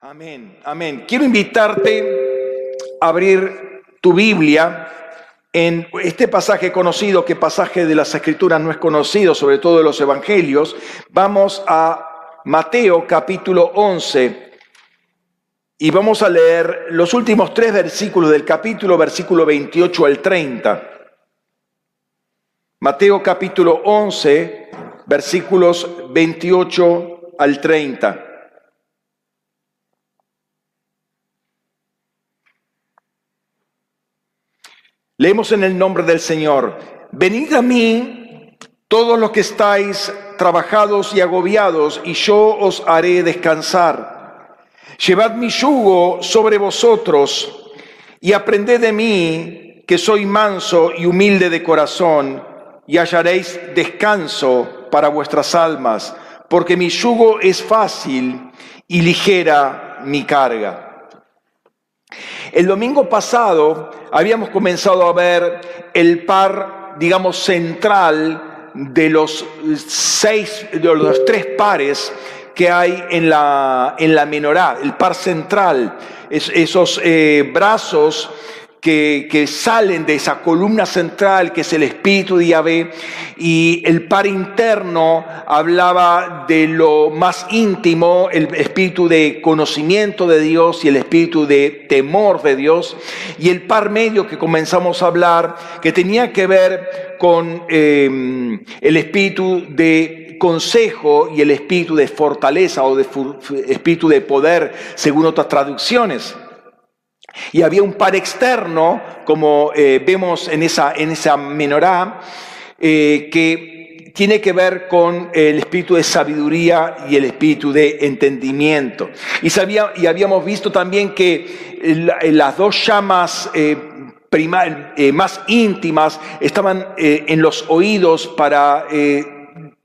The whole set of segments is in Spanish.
Amén, amén. Quiero invitarte a abrir tu Biblia en este pasaje conocido, que pasaje de las Escrituras no es conocido, sobre todo de los Evangelios. Vamos a Mateo capítulo 11 y vamos a leer los últimos tres versículos del capítulo, versículo 28 al 30. Mateo capítulo 11, versículos 28 al 30. Leemos en el nombre del Señor, venid a mí todos los que estáis trabajados y agobiados, y yo os haré descansar. Llevad mi yugo sobre vosotros y aprended de mí, que soy manso y humilde de corazón, y hallaréis descanso para vuestras almas, porque mi yugo es fácil y ligera mi carga. El domingo pasado habíamos comenzado a ver el par, digamos, central de los seis, de los tres pares que hay en la, en la menorá, el par central, esos eh, brazos que, salen de esa columna central que es el espíritu de Yahvé y el par interno hablaba de lo más íntimo, el espíritu de conocimiento de Dios y el espíritu de temor de Dios y el par medio que comenzamos a hablar que tenía que ver con em, el espíritu de consejo y el espíritu de fortaleza o de espíritu de poder según otras traducciones. Y había un par externo, como eh, vemos en esa, en esa menorá, eh, que tiene que ver con el espíritu de sabiduría y el espíritu de entendimiento. Y, sabía, y habíamos visto también que las dos llamas eh, más íntimas estaban en los oídos para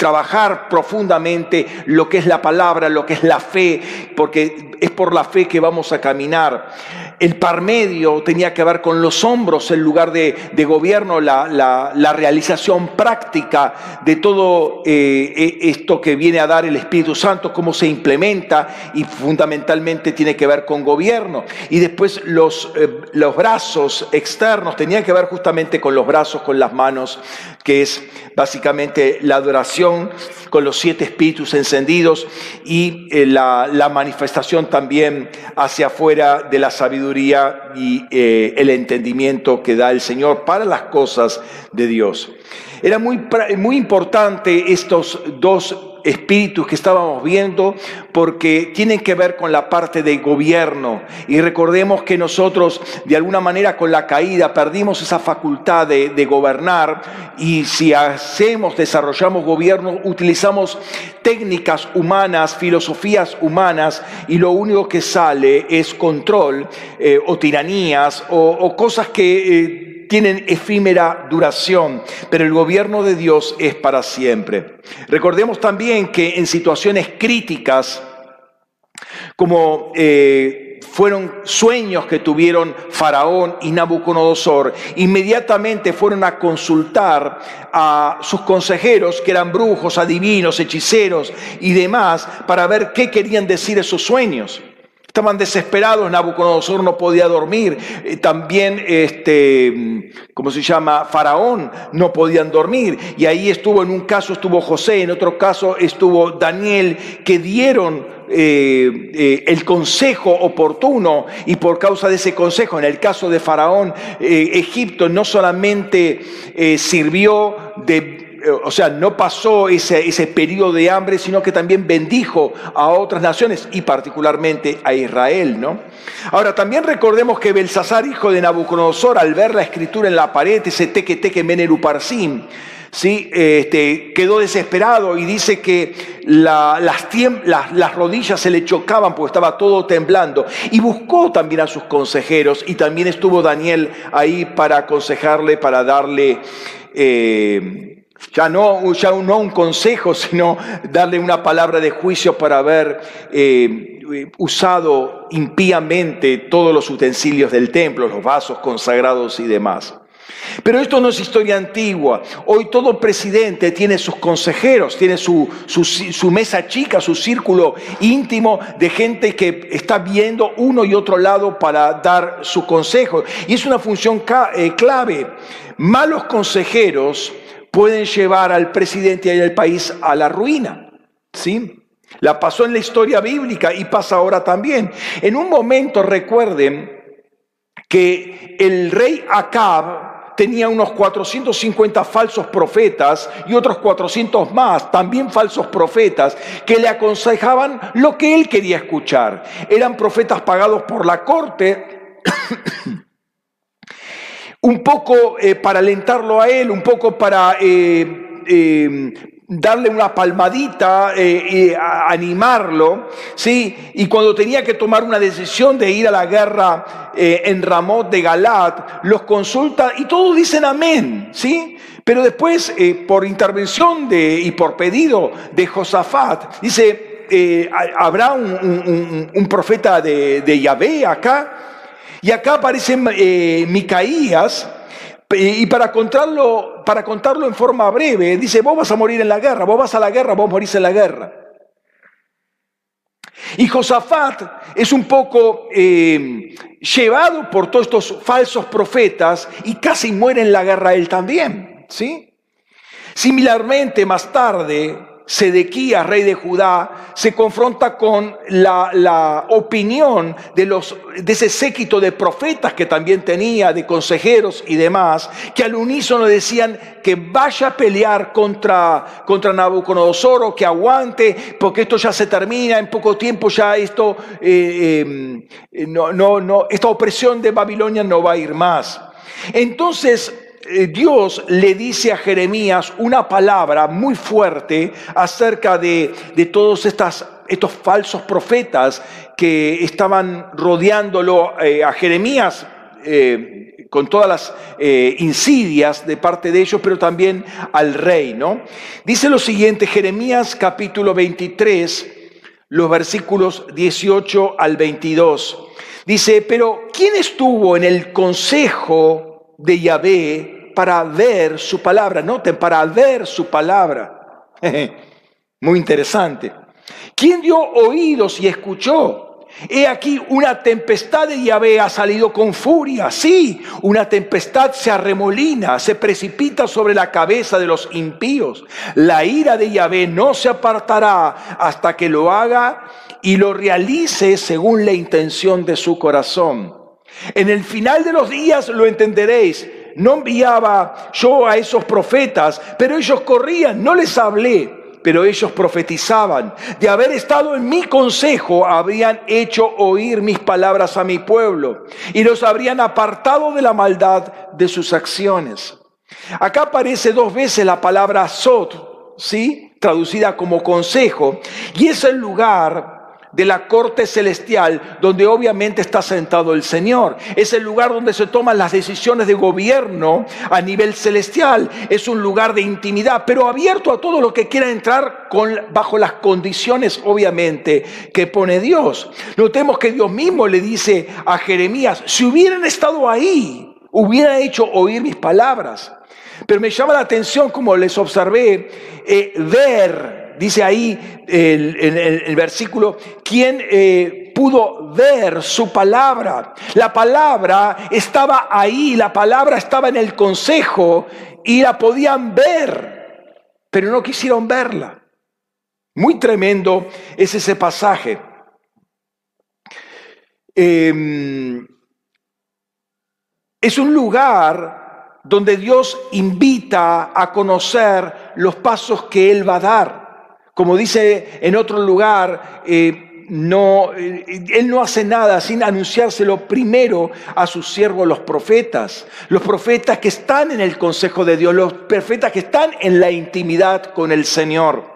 trabajar profundamente lo que es la palabra, lo que es la fe, porque es por la fe que vamos a caminar. El par medio tenía que ver con los hombros, el lugar de, gobierno, la, realización práctica de todo eh, e, esto que viene a dar el Espíritu Santo, cómo se implementa y fundamentalmente tiene que ver con gobierno. Y después los, eh, los brazos externos tenían que ver justamente con los brazos, con las manos, que es básicamente la adoración con los siete espíritus encendidos y eh, la, manifestación también hacia afuera de la sabiduría y eh, el entendimiento que da el Señor para las cosas de Dios. Era muy, muy importante estos dos espíritus que estábamos viendo porque tienen que ver con la parte de gobierno. Y recordemos que nosotros de alguna manera con la caída perdimos esa facultad de, gobernar y si hacemos, desarrollamos gobierno, utilizamos técnicas humanas, filosofías humanas y lo único que sale es control eh, o tiranías o, cosas que... Eh, tienen efímera duración, pero el gobierno de Dios es para siempre. Recordemos también que en situaciones críticas, como eh, fueron sueños que tuvieron Faraón y Nabucodonosor, inmediatamente fueron a consultar a sus consejeros, que eran brujos, adivinos, hechiceros y demás, para ver qué querían decir esos sueños. Estaban desesperados, Nabucodonosor no podía dormir, eh, también, este, ¿cómo se llama? Faraón no podían dormir. Y ahí estuvo, en un caso estuvo José, en otro caso estuvo Daniel, que dieron eh, eh, el consejo oportuno y por causa de ese consejo, en el caso de Faraón, Egipto no solamente sirvió de o sea, no pasó ese, ese periodo de hambre, sino que también bendijo a otras naciones y particularmente a Israel, ¿no? Ahora, también recordemos que Belsasar, hijo de Nabucodonosor, al ver la escritura en la pared, ese teque teque meneruparsim, ¿sí? Este, quedó desesperado y dice que las, las, rodillas se le chocaban porque estaba todo temblando. Y buscó también a sus consejeros y también estuvo Daniel ahí para aconsejarle, para darle... Eh, ya no, ya no un consejo, sino darle una palabra de juicio para haber eh, usado impíamente todos los utensilios del templo, los vasos consagrados y demás. Pero esto no es historia antigua. Hoy todo presidente tiene sus consejeros, tiene su, mesa chica, su círculo íntimo de gente que está viendo uno y otro lado para dar su consejo. Y es una función eh, clave. Malos consejeros pueden llevar al presidente y al país a la ruina. ¿Sí? La pasó en la historia bíblica y pasa ahora también. En un momento recuerden que el rey Acab tenía unos 450 falsos profetas y otros 400 más, también falsos profetas, que le aconsejaban lo que él quería escuchar. Eran profetas pagados por la corte. un poco eh, para alentarlo a él, un poco para eh, eh, darle una palmadita, eh, animarlo, ¿sí? Y cuando tenía que tomar una decisión de ir a la guerra eh, en Ramot de Galat, los consulta y todos dicen amén, ¿sí? Pero después, eh, por intervención de, y por pedido de Josafat, dice, ¿habrá un, profeta de, de, Yahvé acá? Y acá aparece Micaías, y para contarlo, para contarlo en forma breve, dice, vos vas a morir en la guerra, vos vas a la guerra, vos morís en la guerra. Y Josafat es un poco eh, llevado por todos estos falsos profetas y casi muere en la guerra él también. ¿sí? Similarmente, más tarde, Sedequías, rey de Judá, se confronta con la, opinión de, los, de ese séquito de profetas que también tenía, de consejeros y demás, que al unísono decían que vaya a pelear contra, contra Nabucodonosor o que aguante, porque esto ya se termina, en poco tiempo ya esto, eh, eh, no, no, no, esta opresión de Babilonia no va a ir más. Entonces, Dios le dice a Jeremías una palabra muy fuerte acerca de, todos estas, estos falsos profetas que estaban rodeándolo eh, a Jeremías. Eh, con todas las insidias de parte de ellos, pero también al rey, ¿no? Dice lo siguiente, Jeremías capítulo 23, los versículos 18 al 22. Dice, pero ¿quién estuvo en el consejo de Yahvé para ver su palabra. Noten, para ver su palabra. Muy interesante. ¿Quién dio oídos y escuchó? He aquí una tempestad de Yahvé ha salido con furia. Sí, una tempestad se arremolina, se precipita sobre la cabeza de los impíos. La ira de Yahvé no se apartará hasta que lo haga y lo realice según la intención de su corazón. En el final de los días lo entenderéis no enviaba yo a esos profetas, pero ellos corrían, no les hablé, pero ellos profetizaban. De haber estado en mi consejo, habrían hecho oír mis palabras a mi pueblo y los habrían apartado de la maldad de sus acciones. Acá aparece dos veces la palabra sot, ¿sí? Traducida como consejo, y es el lugar de la corte celestial, donde obviamente está sentado el Señor. Es el lugar donde se toman las decisiones de gobierno a nivel celestial. Es un lugar de intimidad, pero abierto a todo lo que quiera entrar con, bajo las condiciones, obviamente, que pone Dios. Notemos que Dios mismo le dice a Jeremías, si hubieran estado ahí, hubieran hecho oír mis palabras. Pero me llama la atención, como les observé, eh, ver dice ahí el, el, versículo, ¿quién eh, pudo ver su palabra? La palabra estaba ahí, la palabra estaba en el consejo y la podían ver, pero no quisieron verla. Muy tremendo es ese pasaje. Em, es un lugar donde Dios invita a conocer los pasos que Él va a dar. Como dice en otro lugar, eh, eh, él no hace nada sin anunciárselo primero a sus siervos los profetas, los profetas que están en el consejo de Dios, los profetas que están en la intimidad con el Señor.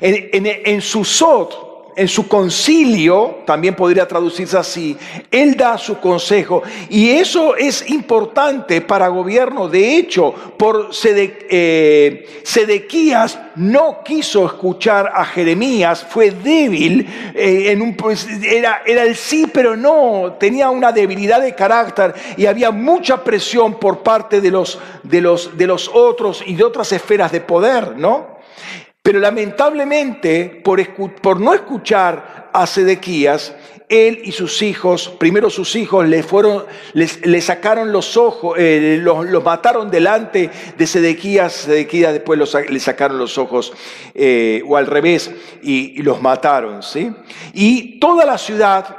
En, en, en en su concilio, también podría traducirse así, él da su consejo. Y eso es importante para gobierno. De hecho, por eh, Sedequías no quiso escuchar a Jeremías, fue débil, eh, en un, pues, era, era el sí, pero no, tenía una debilidad de carácter y había mucha presión por parte de los, de los, de los otros y de otras esferas de poder, ¿no? Pero lamentablemente, por, no escuchar a Sedequías, él y sus hijos, primero sus hijos, le, fueron, le sacaron los ojos, eh, los, mataron delante de Sedequías, Sedequías después le sacaron los ojos, eh, o al revés, y, y, los mataron, ¿sí? Y toda la ciudad,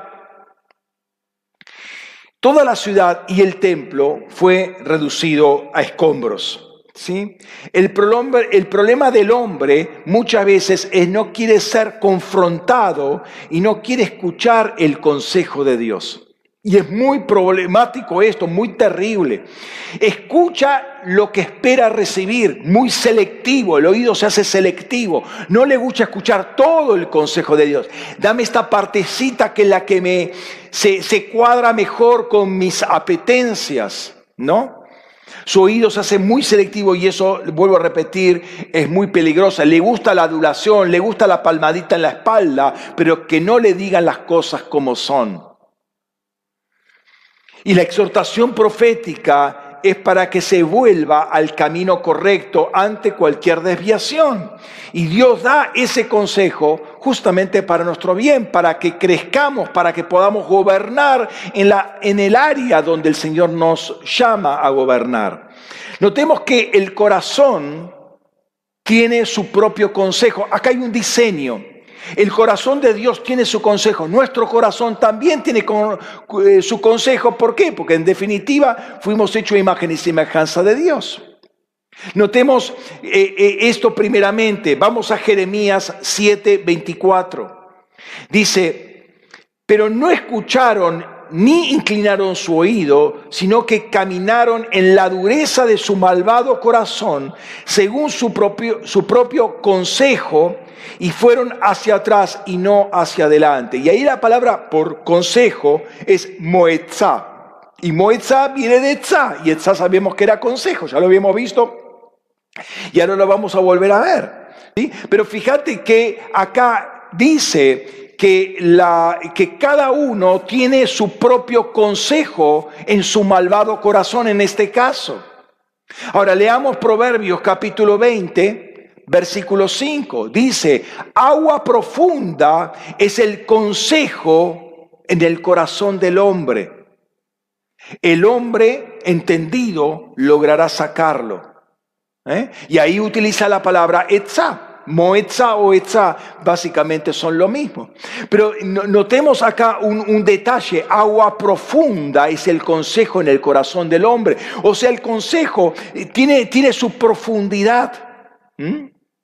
toda la ciudad y el templo fue reducido a escombros. ¿Sí? El, problema, el problema del hombre muchas veces es no quiere ser confrontado y no quiere escuchar el consejo de Dios. Y es muy problemático esto, muy terrible. Escucha lo que espera recibir, muy selectivo, el oído se hace selectivo. No le gusta escuchar todo el consejo de Dios. Dame esta partecita que es la que me se cuadra mejor con mis apetencias, ¿no? Su oído se hace muy selectivo y eso, vuelvo a repetir, es muy peligrosa. Le gusta la adulación, le gusta la palmadita en la espalda, pero que no le digan las cosas como son. Y la exhortación profética es para que se vuelva al camino correcto ante cualquier desviación. Y Dios da ese consejo justamente para nuestro bien, para que crezcamos, para que podamos gobernar en, la, en el área donde el Señor nos llama a gobernar. Notemos que el corazón tiene su propio consejo. Acá hay un diseño. El corazón de Dios tiene su consejo, nuestro corazón también tiene eh, su consejo. ¿Por qué? Porque en definitiva fuimos hechos imagen y semejanza de Dios. Notemos eh, eh, esto primeramente. Vamos a Jeremías 7, 24. Dice, pero no escucharon ni inclinaron su oído, sino que caminaron en la dureza de su malvado corazón, según su propio, su propio consejo, y fueron hacia atrás y no hacia adelante. Y ahí la palabra por consejo es moetzá. Y moetzá viene de tzá, y tzá sabemos que era consejo, ya lo habíamos visto, y ahora lo vamos a volver a ver. ¿sí? Pero fíjate que acá dice que, la, que cada uno tiene su propio consejo en su malvado corazón en este caso. Ahora leamos Proverbios capítulo 20, versículo 5. Dice, agua profunda es el consejo en el corazón del hombre. El hombre entendido logrará sacarlo. ¿Eh? Y ahí utiliza la palabra etzá. Moetza o etza básicamente son lo mismo. Pero notemos acá un, detalle, agua profunda es el consejo en el corazón del hombre. O sea, el consejo tiene, tiene su profundidad.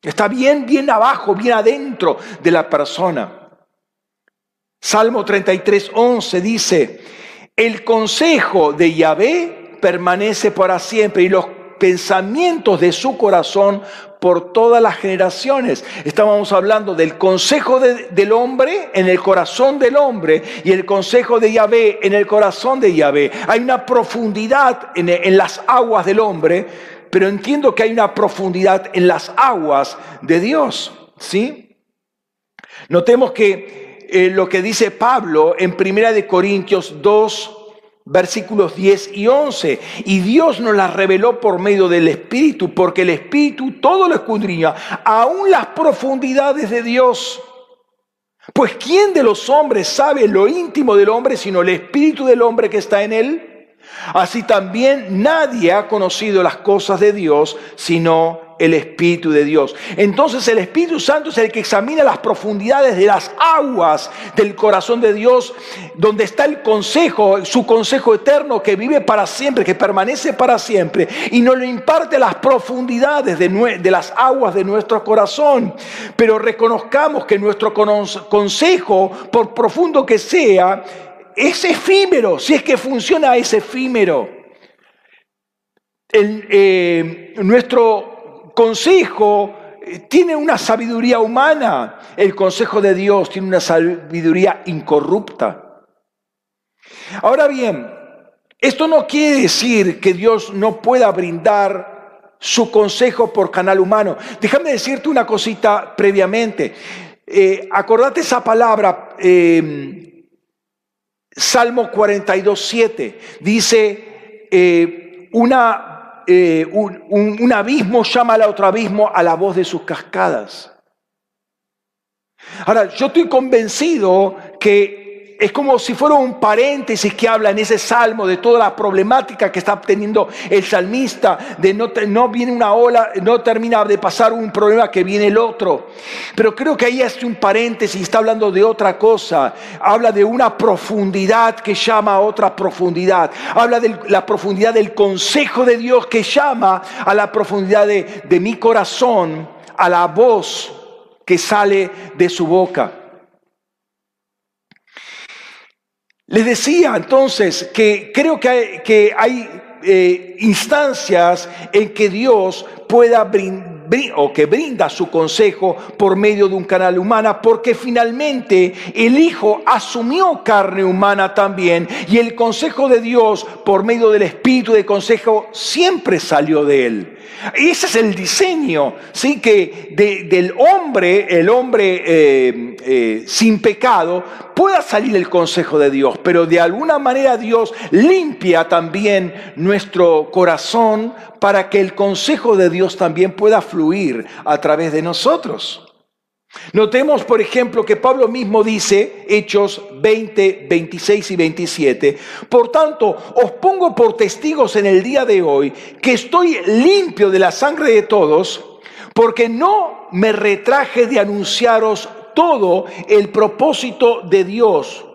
Está bien, bien abajo, bien adentro de la persona. Salmo 33, 11 dice, el consejo de Yahvé permanece para siempre y los pensamientos de su corazón por todas las generaciones. Estábamos hablando del consejo del hombre en el corazón del hombre y el consejo de Yahvé en el corazón de Yahvé. Hay una profundidad en, las aguas del hombre pero entiendo que hay una profundidad en las aguas de Dios, ¿sí? Notemos que eh, lo que dice Pablo en Primera de Corintios 2, versículos 10 y 11. Y Dios nos las reveló por medio del Espíritu, porque el Espíritu todo lo escudriña, aún las profundidades de Dios. Pues ¿quién de los hombres sabe lo íntimo del hombre sino el Espíritu del hombre que está en él? Así también nadie ha conocido las cosas de Dios sino el Espíritu de Dios. Entonces el Espíritu Santo es el que examina las profundidades de las aguas del corazón de Dios, donde está el consejo, su consejo eterno que vive para siempre, que permanece para siempre, y nos lo imparte las profundidades de, de las aguas de nuestro corazón. Pero reconozcamos que nuestro consejo, por profundo que sea, es efímero, si es que funciona es efímero. Eh, nuestro consejo tiene una sabiduría humana, el consejo de Dios tiene una sabiduría incorrupta. Ahora bien, esto no quiere decir que Dios no pueda brindar su consejo por canal humano. Déjame decirte una cosita previamente. Eh, acordate esa palabra, eh, Salmo 42, 7. Dice, eh, una, un, un abismo llama al otro abismo a la voz de sus cascadas. Ahora, yo estoy convencido que es como si fuera un paréntesis que habla en ese salmo de toda la problemática que está teniendo el salmista, de no, no viene una ola, no termina de pasar un problema que viene el otro. Pero creo que ahí hace un paréntesis, está hablando de otra cosa, habla de una profundidad que llama a otra profundidad, habla de la profundidad del consejo de Dios que llama a la profundidad de, de mi corazón, a la voz que sale de su boca. Les decía entonces que creo que hay, que hay eh, instancias en que Dios pueda brindar o que brinda su consejo por medio de un canal humana, porque finalmente el Hijo asumió carne humana también y el consejo de Dios por medio del Espíritu de consejo siempre salió de él. Ese es el diseño, ¿sí? Que del hombre, el hombre eh, eh, sin pecado, pueda salir el consejo de Dios, pero de alguna manera Dios limpia también nuestro corazón para que el consejo de Dios también pueda fluir a través de nosotros. Notemos, por ejemplo, que Pablo mismo dice, Hechos 20, 26 y 27, por tanto, os pongo por testigos en el día de hoy que estoy limpio de la sangre de todos, porque no me retraje de anunciaros todo el propósito de Dios,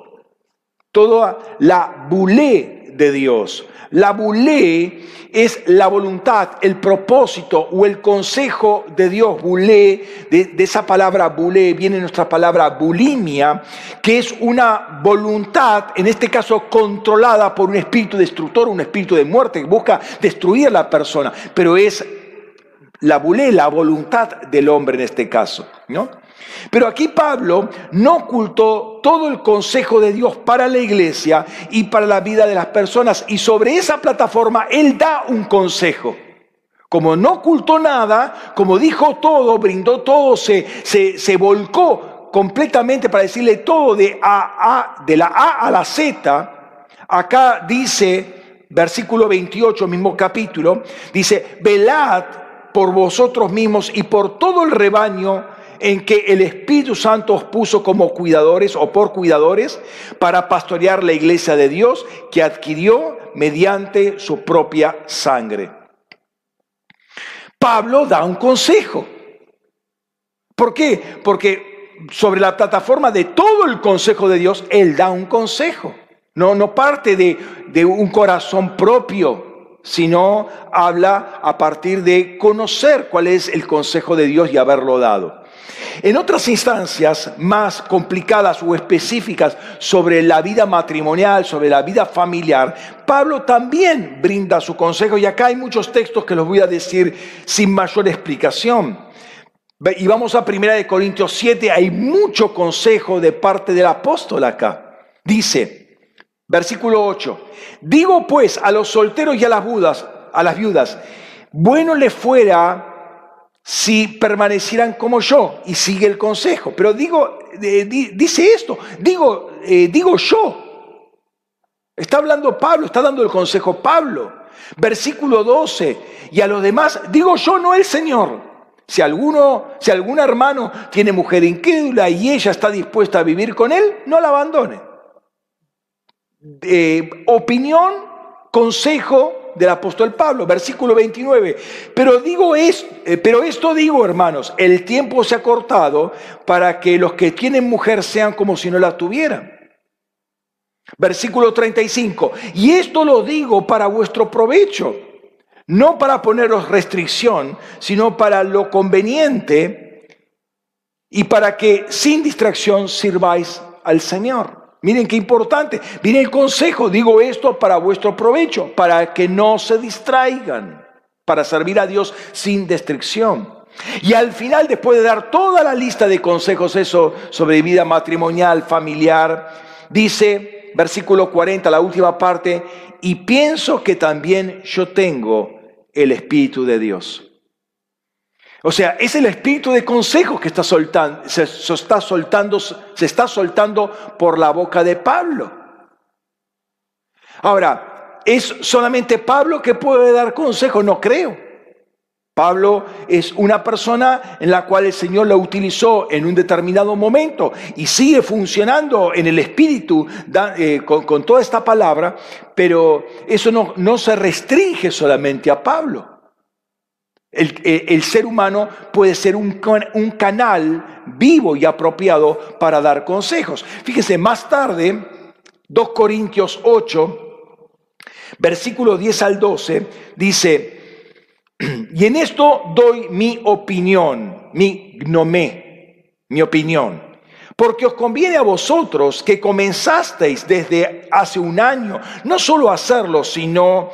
toda la bulé de Dios. La bulé es la voluntad, el propósito o el consejo de Dios. Bulé, de, esa palabra bulé viene nuestra palabra bulimia, que es una voluntad, en este caso controlada por un espíritu destructor, un espíritu de muerte que busca destruir a la persona, pero es la bulé, la voluntad del hombre en este caso, ¿no? Pero aquí Pablo no ocultó todo el consejo de Dios para la iglesia y para la vida de las personas. Y sobre esa plataforma Él da un consejo. Como no ocultó nada, como dijo todo, brindó todo, se, se, volcó completamente para decirle todo de, a, a, de la A a la Z. Acá dice, versículo 28, mismo capítulo, dice, velad por vosotros mismos y por todo el rebaño en que el Espíritu Santo os puso como cuidadores o por cuidadores para pastorear la iglesia de Dios que adquirió mediante su propia sangre. Pablo da un consejo. ¿Por qué? Porque sobre la plataforma de todo el consejo de Dios, Él da un consejo. No, no parte de, de un corazón propio, sino habla a partir de conocer cuál es el consejo de Dios y haberlo dado. En otras instancias más complicadas o específicas sobre la vida matrimonial, sobre la vida familiar, Pablo también brinda su consejo y acá hay muchos textos que los voy a decir sin mayor explicación. Y vamos a 1 Corintios 7, hay mucho consejo de parte del apóstol acá. Dice, versículo 8, digo pues a los solteros y a las viudas, a las viudas, bueno le fuera si permanecieran como yo y sigue el consejo. Pero digo, dice esto, digo, eh, digo yo. Está hablando Pablo, está dando el consejo Pablo. Versículo 12. Y a los demás, digo yo, no el Señor. Si alguno, si algún hermano tiene mujer incrédula y ella está dispuesta a vivir con él, no la abandone. Eh, opinión, consejo del apóstol Pablo, versículo 29. Pero, digo es, eh, pero esto digo, hermanos, el tiempo se ha cortado para que los que tienen mujer sean como si no la tuvieran. Versículo 35. Y esto lo digo para vuestro provecho, no para poneros restricción, sino para lo conveniente y para que sin distracción sirváis al Señor. Miren qué importante. Miren el consejo. Digo esto para vuestro provecho, para que no se distraigan, para servir a Dios sin distracción. Y al final, después de dar toda la lista de consejos, eso sobre vida matrimonial, familiar, dice, versículo 40, la última parte, y pienso que también yo tengo el Espíritu de Dios. O sea, es el espíritu de consejos que está soltando, se, está soltando, se está soltando por la boca de Pablo. Ahora, ¿es solamente Pablo que puede dar consejos? No creo. Pablo es una persona en la cual el Señor la utilizó en un determinado momento y sigue funcionando en el espíritu eh, con, toda esta palabra, pero eso no se restringe solamente a Pablo. Eh, el, ser humano puede ser un, canal vivo y apropiado para dar consejos. Fíjese, más tarde, 2 Corintios 8, versículo 10 al 12, dice, y en esto doy mi opinión, mi gnomé, mi opinión. Porque os conviene a vosotros que comenzasteis desde hace un año, no solo a hacerlo, sino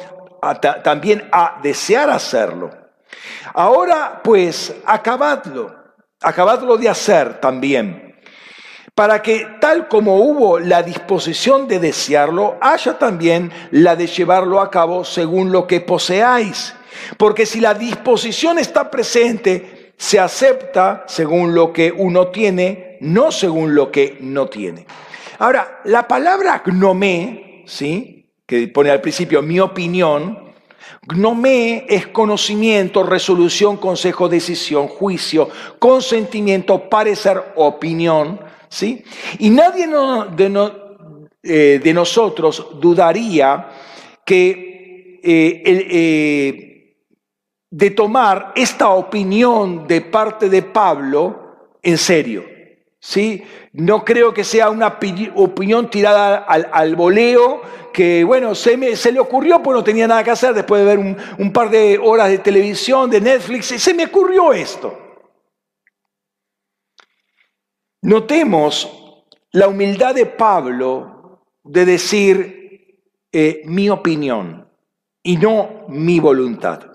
también a desear hacerlo. Ahora pues, acabadlo, acabadlo de hacer también, para que tal como hubo la disposición de desearlo, haya también la de llevarlo a cabo según lo que poseáis. Porque si la disposición está presente, se acepta según lo que uno tiene, no según lo que no tiene. Ahora, la palabra gnomé, ¿sí? que pone al principio mi opinión, Gnomé es conocimiento, resolución, consejo, decisión, juicio, consentimiento, parecer, opinión. ¿sí? Y nadie eh, de, nosotros dudaría que eh, eh, de tomar esta opinión de parte de Pablo en serio. ¿sí? No creo que sea una opinión tirada al, al voleo que, bueno, se, me, se le ocurrió, pues no tenía nada que hacer después de ver un, par de horas de televisión, de Netflix, y se me ocurrió esto. Notemos la humildad de Pablo de decir eh, mi opinión y no mi voluntad.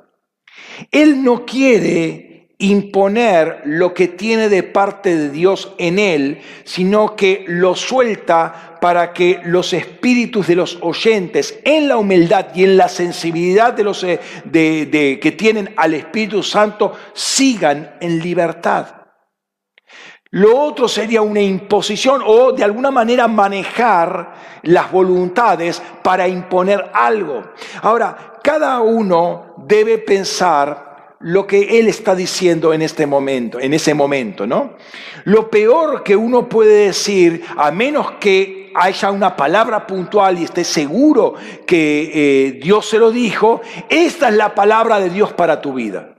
Él no quiere imponer lo que tiene de parte de Dios en él, sino que lo suelta para que los espíritus de los oyentes, en la humildad y en la sensibilidad de los eh, de, que tienen al Espíritu Santo, sigan en libertad. Lo otro sería una imposición o de alguna manera manejar las voluntades para imponer algo. Ahora, cada uno debe pensar lo que él está diciendo en este momento, en ese momento, ¿no? Lo peor que uno puede decir, a menos que haya una palabra puntual y esté seguro que eh, Dios se lo dijo, esta es la palabra de Dios para tu vida.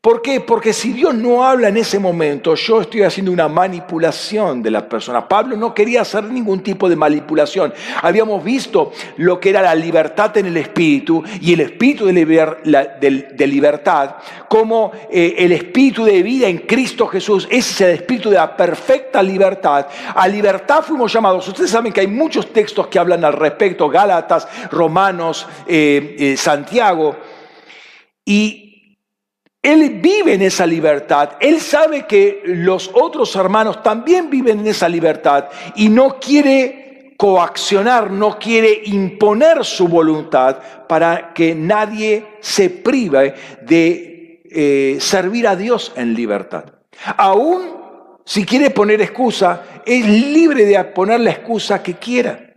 ¿Por qué? Porque si Dios no habla en ese momento, yo estoy haciendo una manipulación de la persona. Pablo no quería hacer ningún tipo de manipulación. Habíamos visto lo que era la libertad en el espíritu y el espíritu de, libertad, como eh, el espíritu de vida en Cristo Jesús, ese es el espíritu de la perfecta libertad. A libertad fuimos llamados. Ustedes saben que hay muchos textos que hablan al respecto, Gálatas, Romanos, eh, eh, Santiago. Y él vive en esa libertad. Él sabe que los otros hermanos también viven en esa libertad y no quiere coaccionar, no quiere imponer su voluntad para que nadie se prive de eh, servir a Dios en libertad. Aún si quiere poner excusa, es libre de poner la excusa que quiera.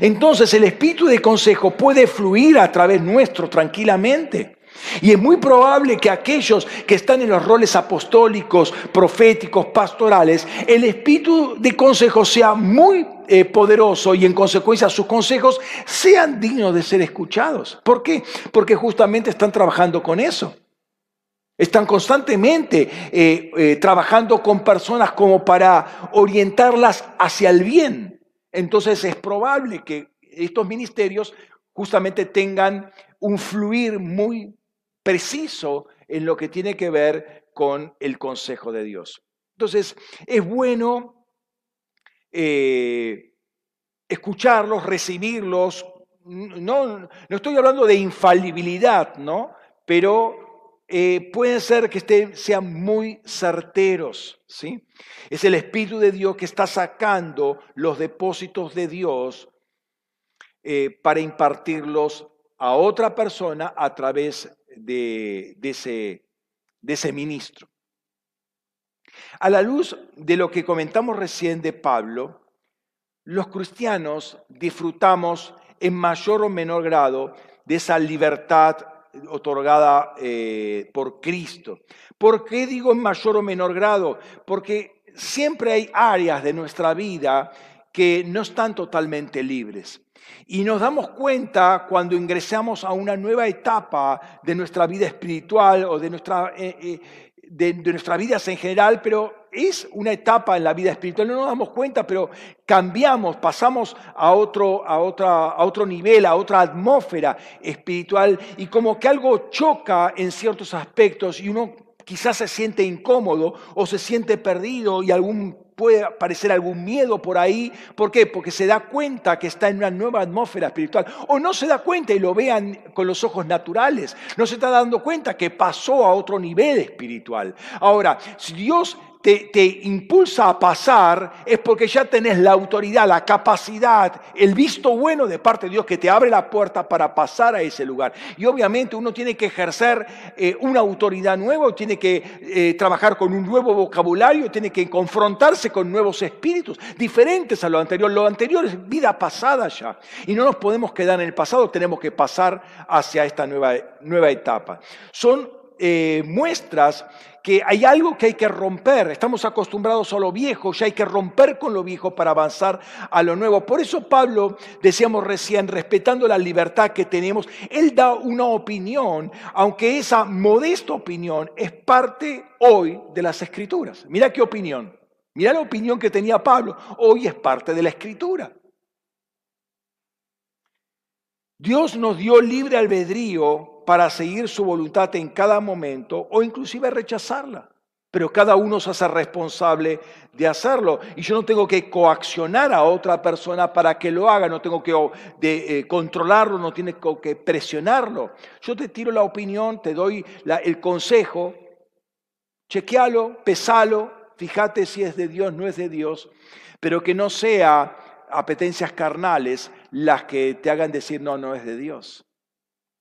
Entonces el espíritu de consejo puede fluir a través nuestro tranquilamente. Y es muy probable que aquellos que están en los roles apostólicos, proféticos, pastorales, el espíritu de consejo sea muy eh, poderoso y en consecuencia sus consejos sean dignos de ser escuchados. ¿Por qué? Porque justamente están trabajando con eso. Están constantemente eh, eh, trabajando con personas como para orientarlas hacia el bien. Entonces es probable que estos ministerios justamente tengan un fluir muy preciso en lo que tiene que ver con el consejo de Dios. Entonces, es bueno eh, escucharlos, recibirlos. No, no estoy hablando de infalibilidad, ¿no? Pero eh, pueden ser que sean muy certeros, ¿sí? Es el Espíritu de Dios que está sacando los depósitos de Dios eh, para impartirlos a otra persona a través de, ese, de ese ministro. A la luz de lo que comentamos recién de Pablo, los cristianos disfrutamos en mayor o menor grado de esa libertad otorgada eh, por Cristo. ¿Por qué digo en mayor o menor grado? Porque siempre hay áreas de nuestra vida que no están totalmente libres. Y nos damos cuenta cuando ingresamos a una nueva etapa de nuestra vida espiritual o de, nuestra, eh, eh, de, nuestras vidas en general, pero es una etapa en la vida espiritual, no nos damos cuenta, pero cambiamos, pasamos a otro, a, otra, a otro nivel, a otra atmósfera espiritual. Y como que algo choca en ciertos aspectos y uno quizás se siente incómodo o se siente perdido y algún puede aparecer algún miedo por ahí. ¿Por qué? Porque se da cuenta que está en una nueva atmósfera espiritual. O no se da cuenta y lo vean con los ojos naturales. No se está dando cuenta que pasó a otro nivel espiritual. Ahora, si Dios te, impulsa a pasar es porque ya tenés la autoridad, la capacidad, el visto bueno de parte de Dios que te abre la puerta para pasar a ese lugar. Y obviamente uno tiene que ejercer eh, una autoridad nueva, tiene que eh, trabajar con un nuevo vocabulario, tiene que confrontarse con nuevos espíritus diferentes a lo anterior. Lo anterior es vida pasada ya. Y no nos podemos quedar en el pasado, tenemos que pasar hacia esta nueva, nueva etapa. Son eh, muestras que hay algo que hay que romper. Estamos acostumbrados a lo viejo, ya hay que romper con lo viejo para avanzar a lo nuevo. Por eso Pablo, decíamos recién, respetando la libertad que tenemos, él da una opinión, aunque esa modesta opinión es parte hoy de las escrituras. Mira qué opinión. Mira la opinión que tenía Pablo. Hoy es parte de la escritura. Dios nos dio libre albedrío para seguir su voluntad en cada momento o inclusive rechazarla. Pero cada uno se hace responsable de hacerlo. Y yo no tengo que coaccionar a otra persona para que lo haga, no tengo que de, eh, controlarlo, no tengo que presionarlo. Yo te tiro la opinión, te doy el consejo, chequealo, pesalo, fíjate si es de Dios, no es de Dios, pero que no sea apetencias carnales las que te hagan decir no, no es de Dios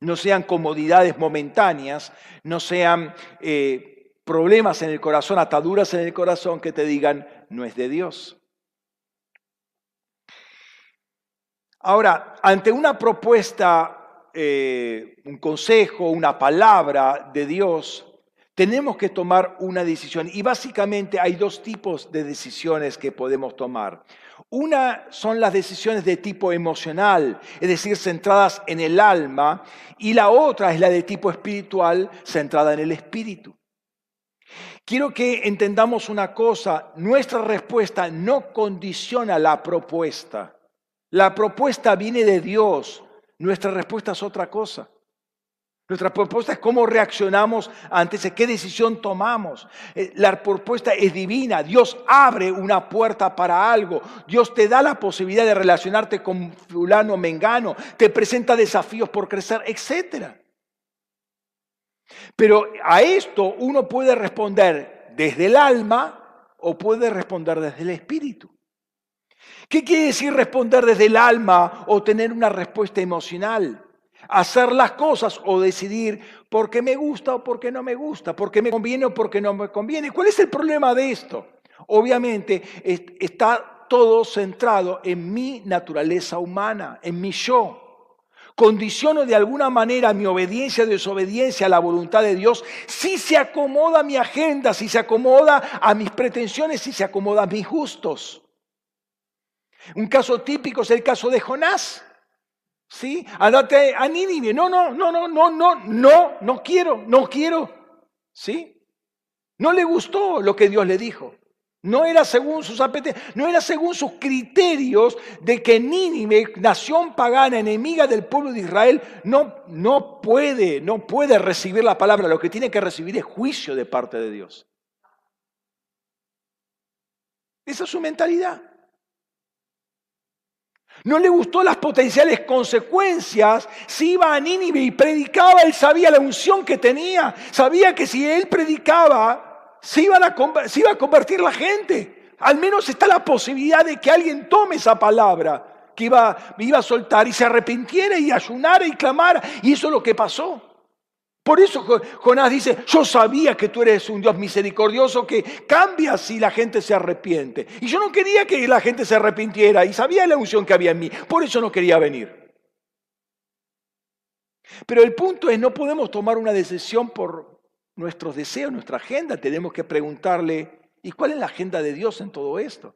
no sean comodidades momentáneas, no sean eh, problemas en el corazón, ataduras en el corazón que te digan, no es de Dios. Ahora, ante una propuesta, eh, un consejo, una palabra de Dios, tenemos que tomar una decisión. Y básicamente hay dos tipos de decisiones que podemos tomar. Una son las decisiones de tipo emocional, es decir, centradas en el alma, y la otra es la de tipo espiritual, centrada en el espíritu. Quiero que entendamos una cosa, nuestra respuesta no condiciona la propuesta. La propuesta viene de Dios, nuestra respuesta es otra cosa. Nuestra propuesta es cómo reaccionamos ante ese, qué decisión tomamos. Eh, la propuesta es divina. Dios abre una puerta para algo. Dios te da la posibilidad de relacionarte con fulano, mengano. Te presenta desafíos por crecer, etc. Pero a esto uno puede responder desde el alma o puede responder desde el espíritu. ¿Qué quiere decir responder desde el alma o tener una respuesta emocional? Hacer las cosas o decidir por qué me gusta o por qué no me gusta, por qué me conviene o por qué no me conviene. ¿Cuál es el problema de esto? Obviamente está todo centrado en mi naturaleza humana, en mi yo. Condiciono de alguna manera mi obediencia o desobediencia a la voluntad de Dios si se acomoda a mi agenda, si se acomoda a mis pretensiones, si se acomoda a mis gustos. Un caso típico es el caso de Jonás. ¿Sí? Andate a Nínive. No, no, no, no, no, no, no, no quiero, no quiero. ¿Sí? No le gustó lo que Dios le dijo. No era según sus apetencias, no era según sus criterios de que Nínive, nación pagana, enemiga del pueblo de Israel, no, no puede, no puede recibir la palabra. Lo que tiene que recibir es juicio de parte de Dios. Esa es su mentalidad. No le gustó las potenciales consecuencias si iba a Nínive y predicaba, él sabía la unción que tenía, sabía que si él predicaba se, iba a convertir la gente. Al menos está la posibilidad de que alguien tome esa palabra que iba, iba a soltar y se arrepintiera y ayunara y clamara. Y eso es lo que pasó. Por eso Jonás dice, yo sabía que tú eres un Dios misericordioso que cambia si la gente se arrepiente. Y yo no quería que la gente se arrepintiera y sabía la unción que había en mí. Por eso no quería venir. Pero el punto es, no podemos tomar una decisión por nuestros deseos, nuestra agenda. Tenemos que preguntarle, ¿y cuál es la agenda de Dios en todo esto?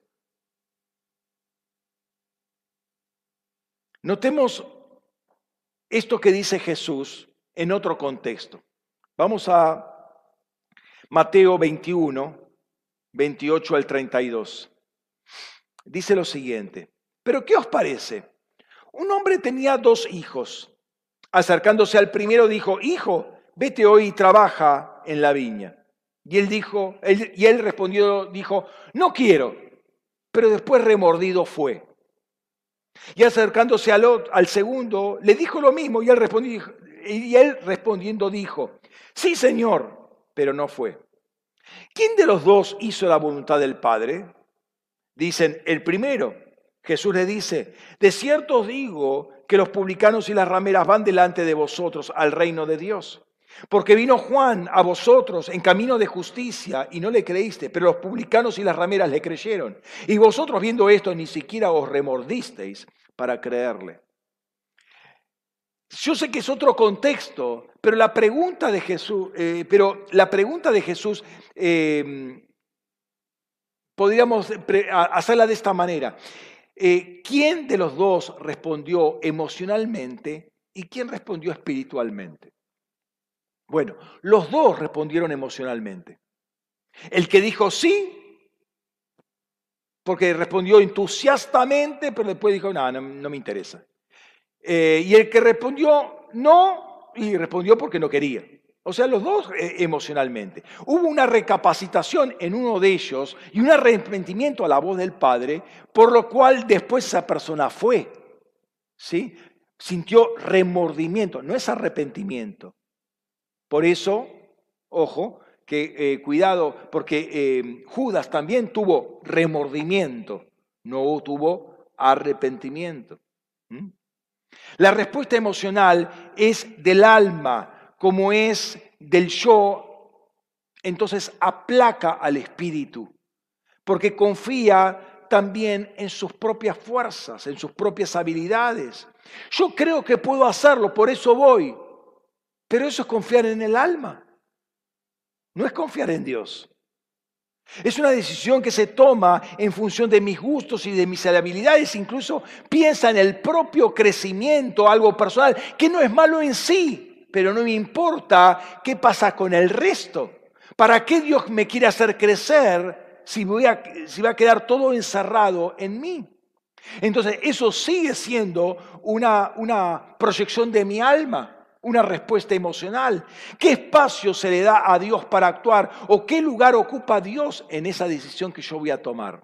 Notemos esto que dice Jesús en otro contexto. Vamos a Mateo 21, 28 al 32. Dice lo siguiente, pero ¿qué os parece? Un hombre tenía dos hijos. Acercándose al primero dijo, hijo, vete hoy y trabaja en la viña. Y él dijo, y él respondió, dijo, no quiero. Pero después remordido fue. Y acercándose al, al segundo, le dijo lo mismo, y él respondió, y él respondiendo dijo, sí Señor, pero no fue. ¿Quién de los dos hizo la voluntad del Padre? Dicen, el primero. Jesús le dice, de cierto os digo que los publicanos y las rameras van delante de vosotros al reino de Dios. Porque vino Juan a vosotros en camino de justicia y no le creíste, pero los publicanos y las rameras le creyeron. Y vosotros viendo esto ni siquiera os remordisteis para creerle. Yo sé que es otro contexto, pero la pregunta de Jesús, eh, pero la pregunta de Jesús eh, podríamos hacerla de esta manera. Eh, ¿Quién de los dos respondió emocionalmente y quién respondió espiritualmente? Bueno, los dos respondieron emocionalmente. El que dijo sí, porque respondió entusiastamente, pero después dijo, no, no me interesa. Eh, y el que respondió no, y respondió porque no quería. O sea, los dos eh, emocionalmente. Hubo una recapacitación en uno de ellos y un arrepentimiento a la voz del Padre, por lo cual después esa persona fue. ¿sí? Sintió remordimiento, no es arrepentimiento. Por eso, ojo, que eh, cuidado, porque Judas también tuvo remordimiento, no tuvo arrepentimiento. La respuesta emocional es del alma, como es del yo, entonces aplaca al espíritu, porque confía también en sus propias fuerzas, en sus propias habilidades. Yo creo que puedo hacerlo, por eso voy, pero eso es confiar en el alma, no es confiar en Dios. Es una decisión que se toma en función de mis gustos y de mis habilidades. Incluso piensa en el propio crecimiento, algo personal, que no es malo en sí, pero no me importa qué pasa con el resto. ¿Para qué Dios me quiere hacer crecer si, voy a, si va a quedar todo encerrado en mí? Entonces, eso sigue siendo una, una proyección de mi alma una respuesta emocional? ¿Qué espacio se le da a Dios para actuar? ¿O qué lugar ocupa Dios en esa decisión que yo voy a tomar?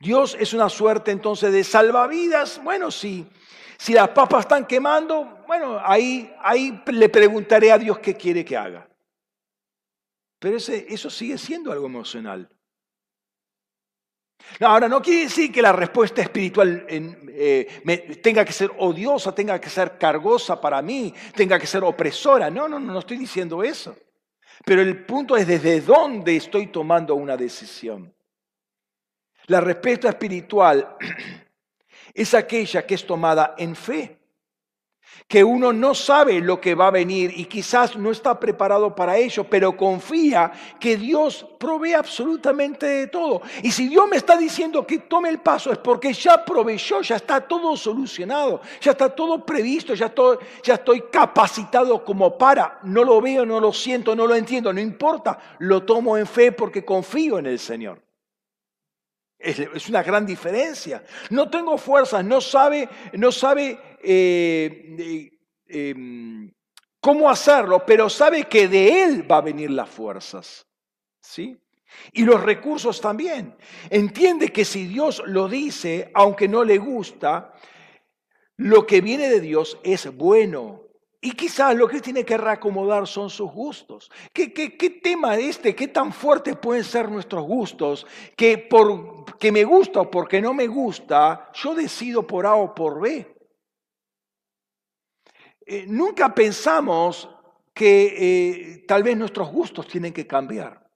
Dios es una suerte entonces de salvavidas. Bueno, sí. Si las papas están quemando, bueno, ahí, ahí le preguntaré a Dios qué quiere que haga. Pero ese, eso sigue siendo algo emocional ahora, no quiere decir que la respuesta espiritual eh, tenga que ser odiosa, tenga que ser cargosa para mí, tenga que ser opresora. No, no, no, no estoy diciendo eso. Pero el punto es desde dónde estoy tomando una decisión. La respuesta espiritual es aquella que es tomada en fe que uno no sabe lo que va a venir y quizás no está preparado para ello, pero confía que Dios provee absolutamente de todo. Y si Dios me está diciendo que tome el paso es porque ya proveyó, ya está todo solucionado, ya está todo previsto, ya, ya estoy capacitado como para. No lo veo, no lo siento, no lo entiendo, no importa, lo tomo en fe porque confío en el Señor. Es, una gran diferencia. No tengo fuerzas, no sabe, no sabe eh, em, cómo hacerlo, pero sabe que de Él va a venir las fuerzas. ¿Sí? Y los recursos también. Entiende que si Dios lo dice, aunque no le gusta, lo que viene de Dios es bueno. Y quizás lo que tiene que reacomodar son sus gustos. ¿Qué, qué, qué tema este? ¿Qué tan fuertes pueden ser nuestros gustos? Que por que me gusta o porque no me gusta, yo decido por A o por B. Eh, nunca pensamos que eh, tal vez nuestros gustos tienen que cambiar.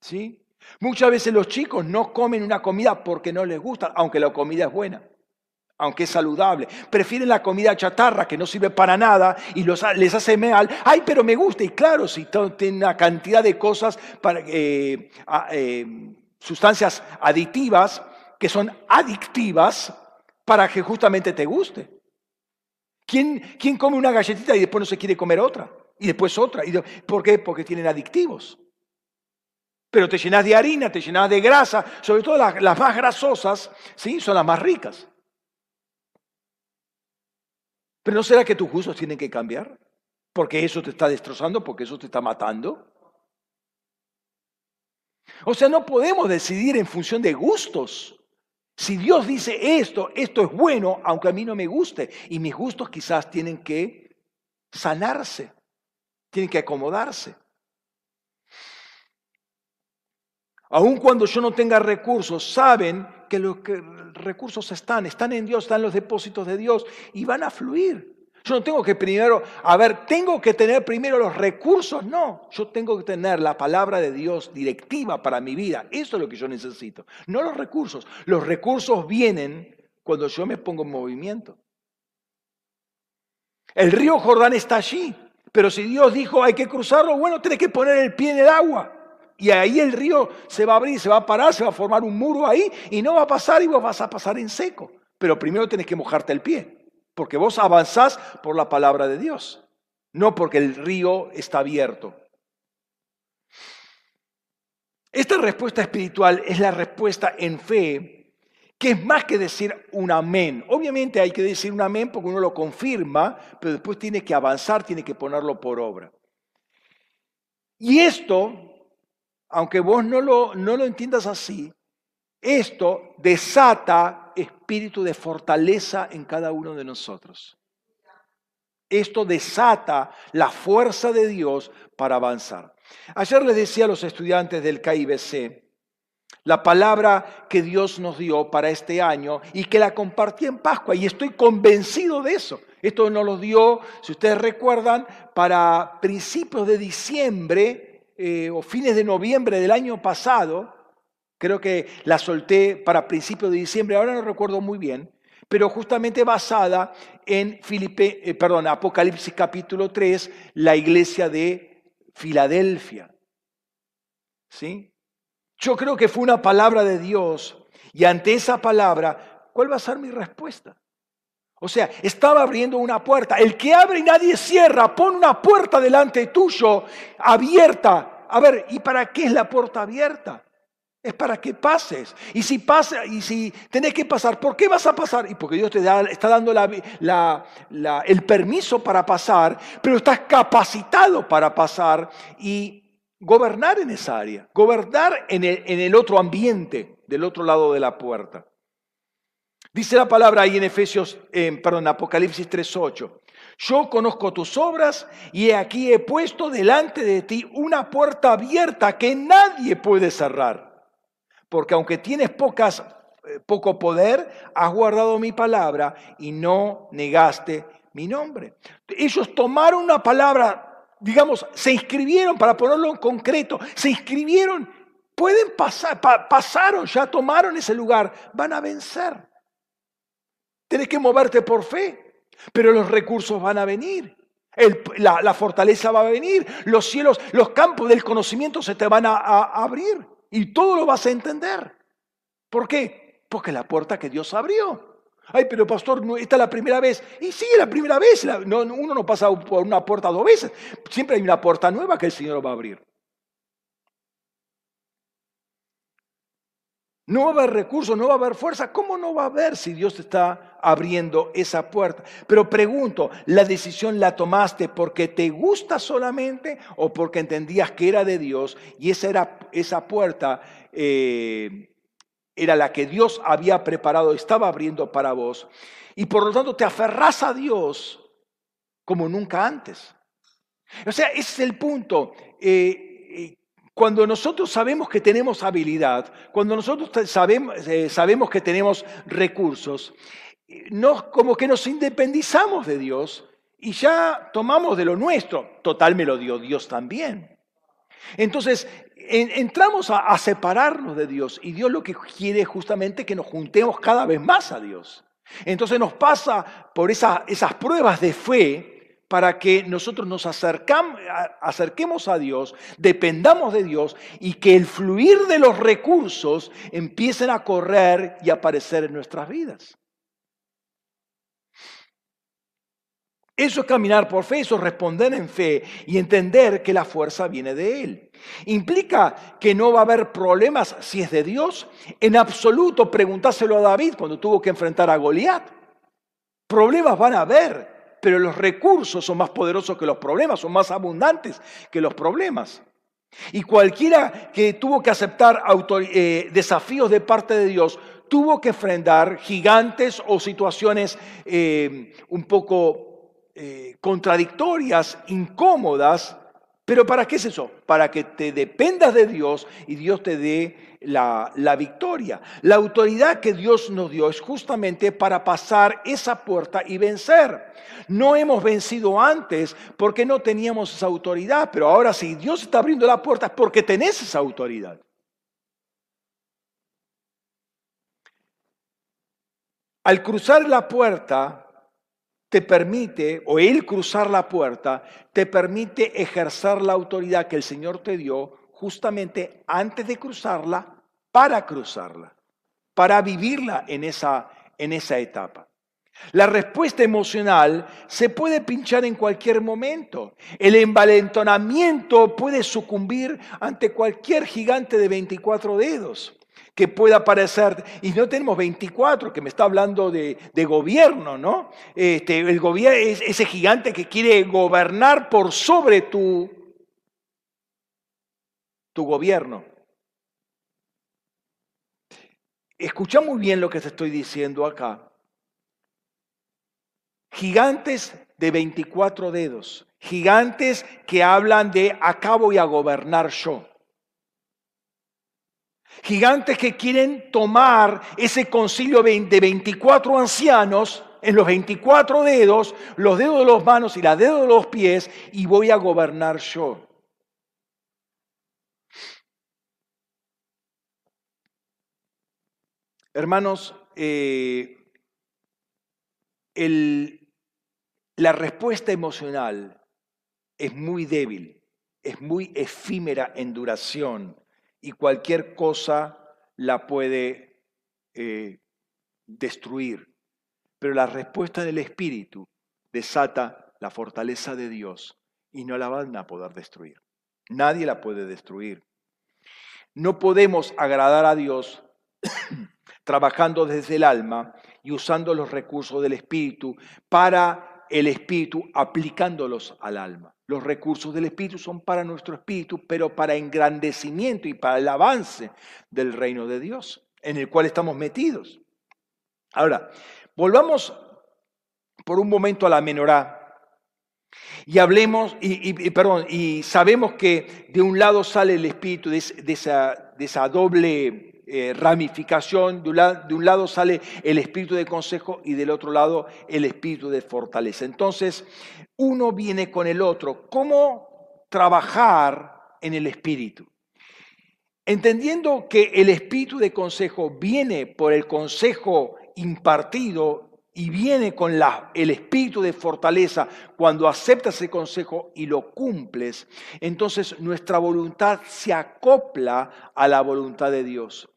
¿Sí? Muchas veces los chicos no comen una comida porque no les gusta, aunque la comida es buena, aunque es saludable. Prefieren la comida chatarra que no sirve para nada y les hace mal. Ay, pero me gusta. Y claro, si tiene una cantidad de cosas, para, eh, sustancias aditivas que son adictivas para que justamente te guste. ¿Quién, come una galletita y después no se quiere comer otra? Y después otra. ¿Por qué? Porque tienen adictivos. Pero te llenas de harina, te llenas de grasa, sobre todo las, las más grasosas, ¿sí? Son las más ricas. Pero ¿no será que tus gustos tienen que cambiar? Porque eso te está destrozando, porque eso te está matando. O sea, no podemos decidir en función de gustos. Si Dios dice esto, esto es bueno, aunque a mí no me guste, y mis gustos quizás tienen que sanarse, tienen que acomodarse. Aun cuando yo no tenga recursos, saben que los recursos están, están en Dios, están en los depósitos de Dios y van a fluir. Yo no tengo que primero, a ver, tengo que tener primero los recursos, no, yo tengo que tener la palabra de Dios directiva para mi vida, eso es lo que yo necesito, no los recursos. Los recursos vienen cuando yo me pongo en movimiento. El río Jordán está allí, pero si Dios dijo hay que cruzarlo, bueno, tienes que poner el pie en el agua. Y ahí el río se va a abrir, se va a parar, se va a formar un muro ahí y no va a pasar y vos vas a pasar en seco. Pero primero tienes que mojarte el pie. Porque vos avanzás por la palabra de Dios, no porque el río está abierto. Esta respuesta espiritual es la respuesta en fe, que es más que decir un amén. Obviamente hay que decir un amén porque uno lo confirma, pero después tiene que avanzar, tiene que ponerlo por obra. Y esto, aunque vos no lo, no lo entiendas así, esto desata espíritu de fortaleza en cada uno de nosotros. Esto desata la fuerza de Dios para avanzar. Ayer les decía a los estudiantes del KIBC la palabra que Dios nos dio para este año y que la compartí en Pascua y estoy convencido de eso. Esto nos lo dio, si ustedes recuerdan, para principios de diciembre eh, o fines de noviembre del año pasado Creo que la solté para principios de diciembre, ahora no recuerdo muy bien, pero justamente basada en Filipe, eh, perdón, Apocalipsis capítulo 3, la iglesia de Filadelfia. ¿Sí? Yo creo que fue una palabra de Dios y ante esa palabra, ¿cuál va a ser mi respuesta? O sea, estaba abriendo una puerta. El que abre y nadie cierra, pone una puerta delante tuyo abierta. A ver, ¿y para qué es la puerta abierta? Es para que pases. Y si pasa, y si tenés que pasar, ¿por qué vas a pasar? Y porque Dios te da, está dando el permiso para pasar, pero estás capacitado para pasar y gobernar en esa área, gobernar en el, en el otro ambiente, del otro lado de la puerta. Dice la palabra ahí en Efesios, perdón, Apocalipsis 3.8. Yo conozco tus obras y aquí he puesto delante de ti una puerta abierta que nadie puede cerrar porque aunque tienes eh, poco poder, has guardado mi palabra y no negaste mi nombre. Ellos tomaron una palabra, digamos, se inscribieron, para ponerlo en concreto, se inscribieron, pueden pasar, pasaron, ya tomaron ese lugar, van a vencer. Tienes que moverte por fe, pero los recursos van a venir. la, fortaleza va a venir, los cielos, los campos del conocimiento se te van a abrir. Y todo lo vas a entender. ¿Por qué? Porque la puerta que Dios abrió. Ay, pero pastor, esta es la primera vez. Y sí, la primera vez. uno no pasa por una puerta dos veces. Siempre hay una puerta nueva que el Señor va a abrir. No va a haber recursos, no va a haber fuerza. ¿Cómo no va a haber si Dios está abriendo esa puerta? Pero pregunto, ¿la decisión la tomaste porque te gusta solamente o porque entendías que era de Dios y esa, era, esa puerta eh, era la que Dios había preparado, estaba abriendo para vos? Y por lo tanto te aferras a Dios como nunca antes. O sea, ese es el punto. Eh, cuando nosotros sabemos que tenemos habilidad, cuando nosotros sabemos, eh, sabemos que tenemos recursos, no, como que nos independizamos de Dios y ya tomamos de lo nuestro. Total me lo dio Dios también. Entonces, entramos a, separarnos de Dios y Dios lo que quiere es justamente que nos juntemos cada vez más a Dios. Entonces nos pasa por esas pruebas de fe para que nosotros nos acerquemos a Dios, dependamos de Dios y que el fluir de los recursos empiecen a correr y aparecer en nuestras vidas. Eso es caminar por fe, eso es responder en fe y entender que la fuerza viene de Él. ¿Implica que no va a haber problemas si es de Dios? En absoluto, preguntáselo a David cuando tuvo que enfrentar a Goliat. Problemas van a haber, pero los recursos son más poderosos que los problemas, son más abundantes que los problemas. Y cualquiera que tuvo que aceptar eh, desafíos de parte de Dios, tuvo que enfrentar gigantes o situaciones eh, un poco eh, contradictorias, incómodas, pero ¿para qué es eso? Para que te dependas de Dios y Dios te dé la, la, victoria. La autoridad que Dios nos dio es justamente para pasar esa puerta y vencer. No hemos vencido antes porque no teníamos esa autoridad, pero ahora si Dios está abriendo la puerta es porque tenés esa autoridad. Al cruzar la puerta, te permite, o el cruzar la puerta, te permite ejercer la autoridad que el Señor te dio justamente antes de cruzarla, para cruzarla, para vivirla en esa, en esa etapa. La respuesta emocional se puede pinchar en cualquier momento. El envalentonamiento puede sucumbir ante cualquier gigante de 24 dedos que pueda parecer, y no tenemos 24, que me está hablando de, gobierno, ¿no? Este, el gobierno es ese gigante que quiere gobernar por sobre tu, tu gobierno. Escucha muy bien lo que te estoy diciendo acá. Gigantes de 24 dedos, gigantes que hablan de acabo y a gobernar yo. Gigantes que quieren tomar ese concilio de 24 ancianos en los 24 dedos, los dedos de los manos y los dedos de los pies, y voy a gobernar yo. Hermanos, eh, la respuesta emocional es muy débil, es muy efímera en duración y cualquier cosa la puede eh, destruir. Pero la respuesta del Espíritu desata la fortaleza de Dios y no la van a poder destruir. Nadie la puede destruir. No podemos agradar a Dios trabajando desde el alma y usando los recursos del Espíritu para el Espíritu, aplicándolos al alma. Los recursos del Espíritu son para nuestro Espíritu, pero para engrandecimiento y para el avance del reino de Dios, en el cual estamos metidos. Ahora, volvamos por un momento a la menorá. Y hablemos, y, perdón, y sabemos que de un lado sale el espíritu de, esa, de esa, doble eh, ramificación, de un, de un, lado, sale el espíritu de consejo y del otro lado el espíritu de fortaleza. Entonces, uno viene con el otro. ¿Cómo trabajar en el espíritu? Entendiendo que el espíritu de consejo viene por el consejo impartido y viene con la, el espíritu de fortaleza cuando aceptas ese consejo y lo cumples, entonces nuestra voluntad se acopla a la voluntad de Dios.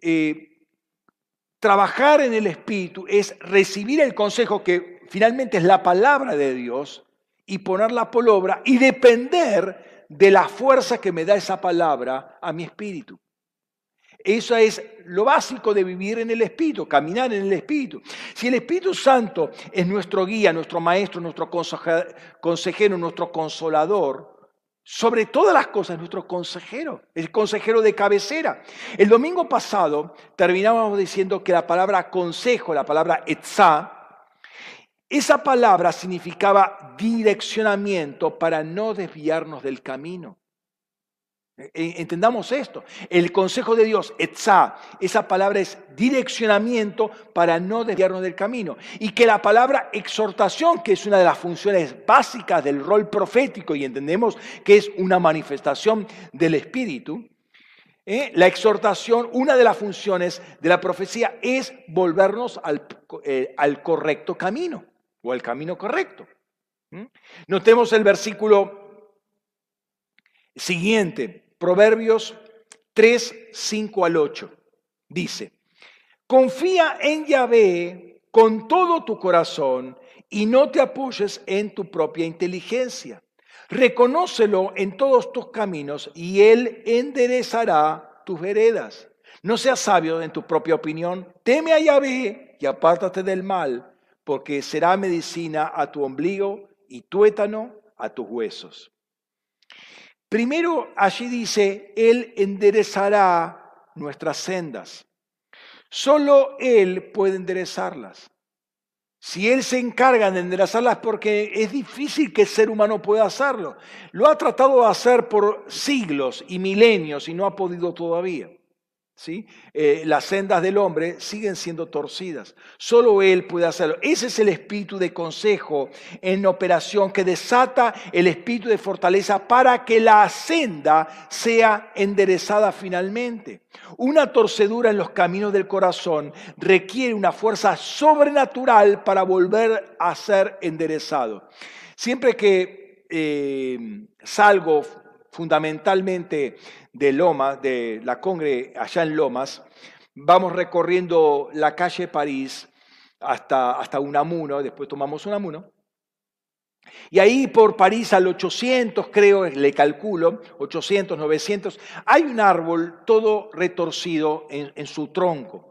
Eh, trabajar en el espíritu es recibir el consejo que finalmente es la palabra de Dios y ponerla por obra y depender de la fuerza que me da esa palabra a mi espíritu. Eso es lo básico de vivir en el Espíritu, caminar en el Espíritu. Si el Espíritu Santo es nuestro guía, nuestro maestro, nuestro consejero, nuestro consolador, sobre todas las cosas, nuestro consejero, el consejero de cabecera. El domingo pasado terminábamos diciendo que la palabra consejo, la palabra etzá, esa palabra significaba direccionamiento para no desviarnos del camino. E, entendamos esto. El consejo de Dios, etzá, esa palabra es direccionamiento para no desviarnos del camino. Y que la palabra exhortación, que es una de las funciones básicas del rol profético, y entendemos que es una manifestación del Espíritu, ¿eh? la exhortación, una de las funciones de la profecía es volvernos al, eh, al correcto camino o al camino correcto. Notemos el versículo siguiente. Proverbios 3, 5 al 8. Dice, confía en Yahvé con todo tu corazón y no te apoyes en tu propia inteligencia. Reconócelo en todos tus caminos y Él enderezará tus veredas. No seas sabio en tu propia opinión. Teme a Yahvé y apártate del mal, porque será medicina a tu ombligo y tuétano a tus huesos. Primero allí dice, Él enderezará nuestras sendas. Solo Él puede enderezarlas. Si Él se encarga de enderezarlas porque es difícil que el ser humano pueda hacerlo. Lo ha tratado de hacer por siglos y milenios y no ha podido todavía. Eh, las sendas del hombre siguen siendo torcidas. Solo Él puede hacerlo. Ese es el espíritu de consejo en operación que desata el espíritu de fortaleza para que la senda sea enderezada finalmente. Una torcedura en los caminos del corazón requiere una fuerza sobrenatural para volver a ser enderezado. Siempre que eh, salgo fundamentalmente de Lomas, de la Congre allá en Lomas, vamos recorriendo la calle París hasta, hasta Unamuno, después tomamos Unamuno, y ahí por París al 800, creo, le calculo, 800, 900, hay un árbol todo retorcido en, en su tronco.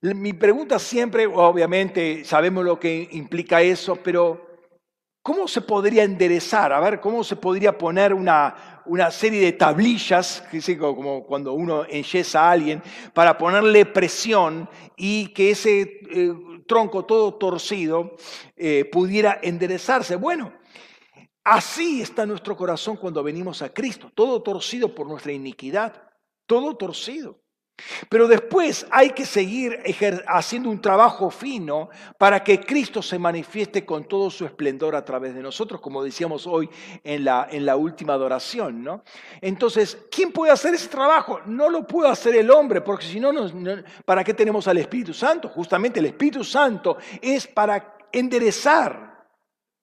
Mi pregunta siempre, obviamente sabemos lo que implica eso, pero ¿Cómo se podría enderezar? A ver, ¿cómo se podría poner una, una serie de tablillas, como cuando uno enyesa a alguien, para ponerle presión y que ese eh, tronco todo torcido eh, pudiera enderezarse? Bueno, así está nuestro corazón cuando venimos a Cristo, todo torcido por nuestra iniquidad, todo torcido. Pero después hay que seguir haciendo un trabajo fino para que Cristo se manifieste con todo su esplendor a través de nosotros, como decíamos hoy en la, en la última adoración. ¿no? Entonces, ¿quién puede hacer ese trabajo? No lo puede hacer el hombre, porque si no, ¿para qué tenemos al Espíritu Santo? Justamente el Espíritu Santo es para enderezar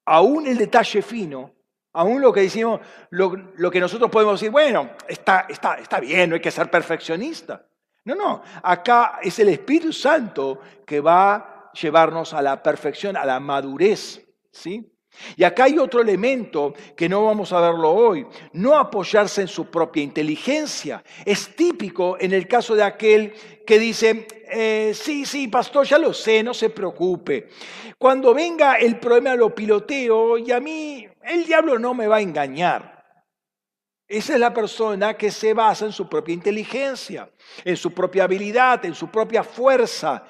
aún el detalle fino Aún lo que decimos, lo, lo, que nosotros podemos decir, bueno, está, está, está bien, no hay que ser perfeccionista. No, no, acá es el Espíritu Santo que va a llevarnos a la perfección, a la madurez, ¿sí? Y acá hay otro elemento que no vamos a verlo hoy, no apoyarse en su propia inteligencia. Es típico en el caso de aquel que dice, eh, sí, sí, pastor, ya lo sé, no se preocupe. Cuando venga el problema lo piloteo y a mí el diablo no me va a engañar. Esa es la persona que se basa en su propia inteligencia, en su propia habilidad, en su propia fuerza.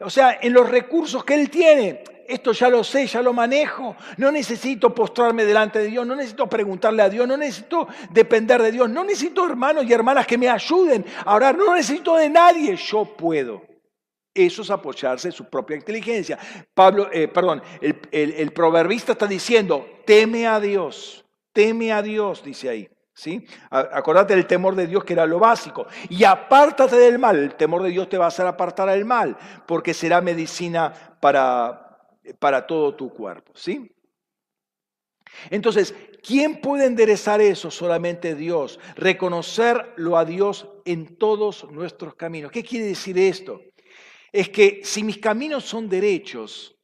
O sea, en los recursos que él tiene. Esto ya lo sé, ya lo manejo. No necesito postrarme delante de Dios, no necesito preguntarle a Dios, no necesito depender de Dios, no necesito hermanos y hermanas que me ayuden a orar, no necesito de nadie, yo puedo. Eso es apoyarse en su propia inteligencia. Pablo, eh, perdón, el, el proverbista está diciendo, teme a Dios, teme a Dios, dice ahí. ¿Sí? Acordate del temor de Dios que era lo básico. Y apártate del mal. El temor de Dios te va a hacer apartar al mal, porque será medicina para, para todo tu cuerpo. ¿sí? Entonces, ¿quién puede enderezar eso? Solamente Dios. Reconocerlo a Dios en todos nuestros caminos. ¿Qué quiere decir esto? Es que si mis caminos son derechos,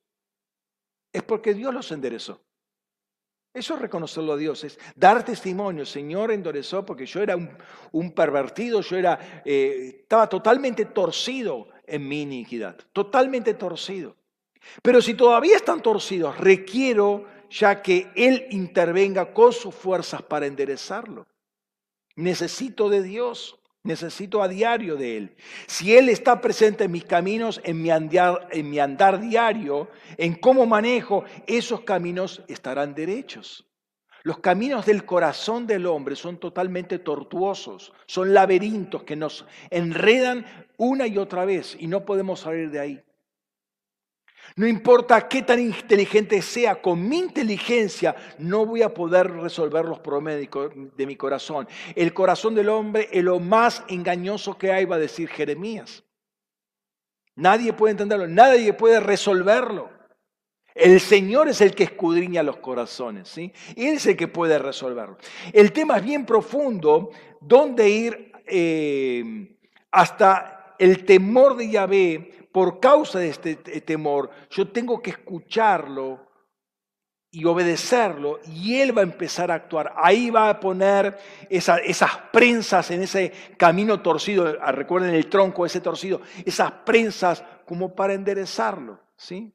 es porque Dios los enderezó. Eso es reconocerlo a Dios, es dar testimonio. Señor enderezó porque yo era un, pervertido, yo era, eh, estaba totalmente torcido en mi iniquidad, totalmente torcido. Pero si todavía están torcidos, requiero ya que Él intervenga con sus fuerzas para enderezarlo. Necesito de Dios, necesito a diario de Él. Si Él está presente en mis caminos, en mi, andar, en mi andar diario, en cómo manejo, esos caminos estarán derechos. Los caminos del corazón del hombre son totalmente tortuosos, son laberintos que nos enredan una y otra vez y no podemos salir de ahí. No importa qué tan inteligente sea, con mi inteligencia no voy a poder resolver los problemas de mi corazón. El corazón del hombre es lo más engañoso que hay, va a decir Jeremías. Nadie puede entenderlo, nadie puede resolverlo. El Señor es el que escudriña los corazones, ¿sí? Él es el que puede resolverlo. El tema es bien profundo, dónde ir eh, hasta el temor de Yahvé por causa de este temor, yo tengo que escucharlo y obedecerlo y Él va a empezar a actuar. Ahí va a poner esas prensas en ese camino torcido, ah, recuerden el tronco ese torcido, esas prensas como para enderezarlo. ¿sí?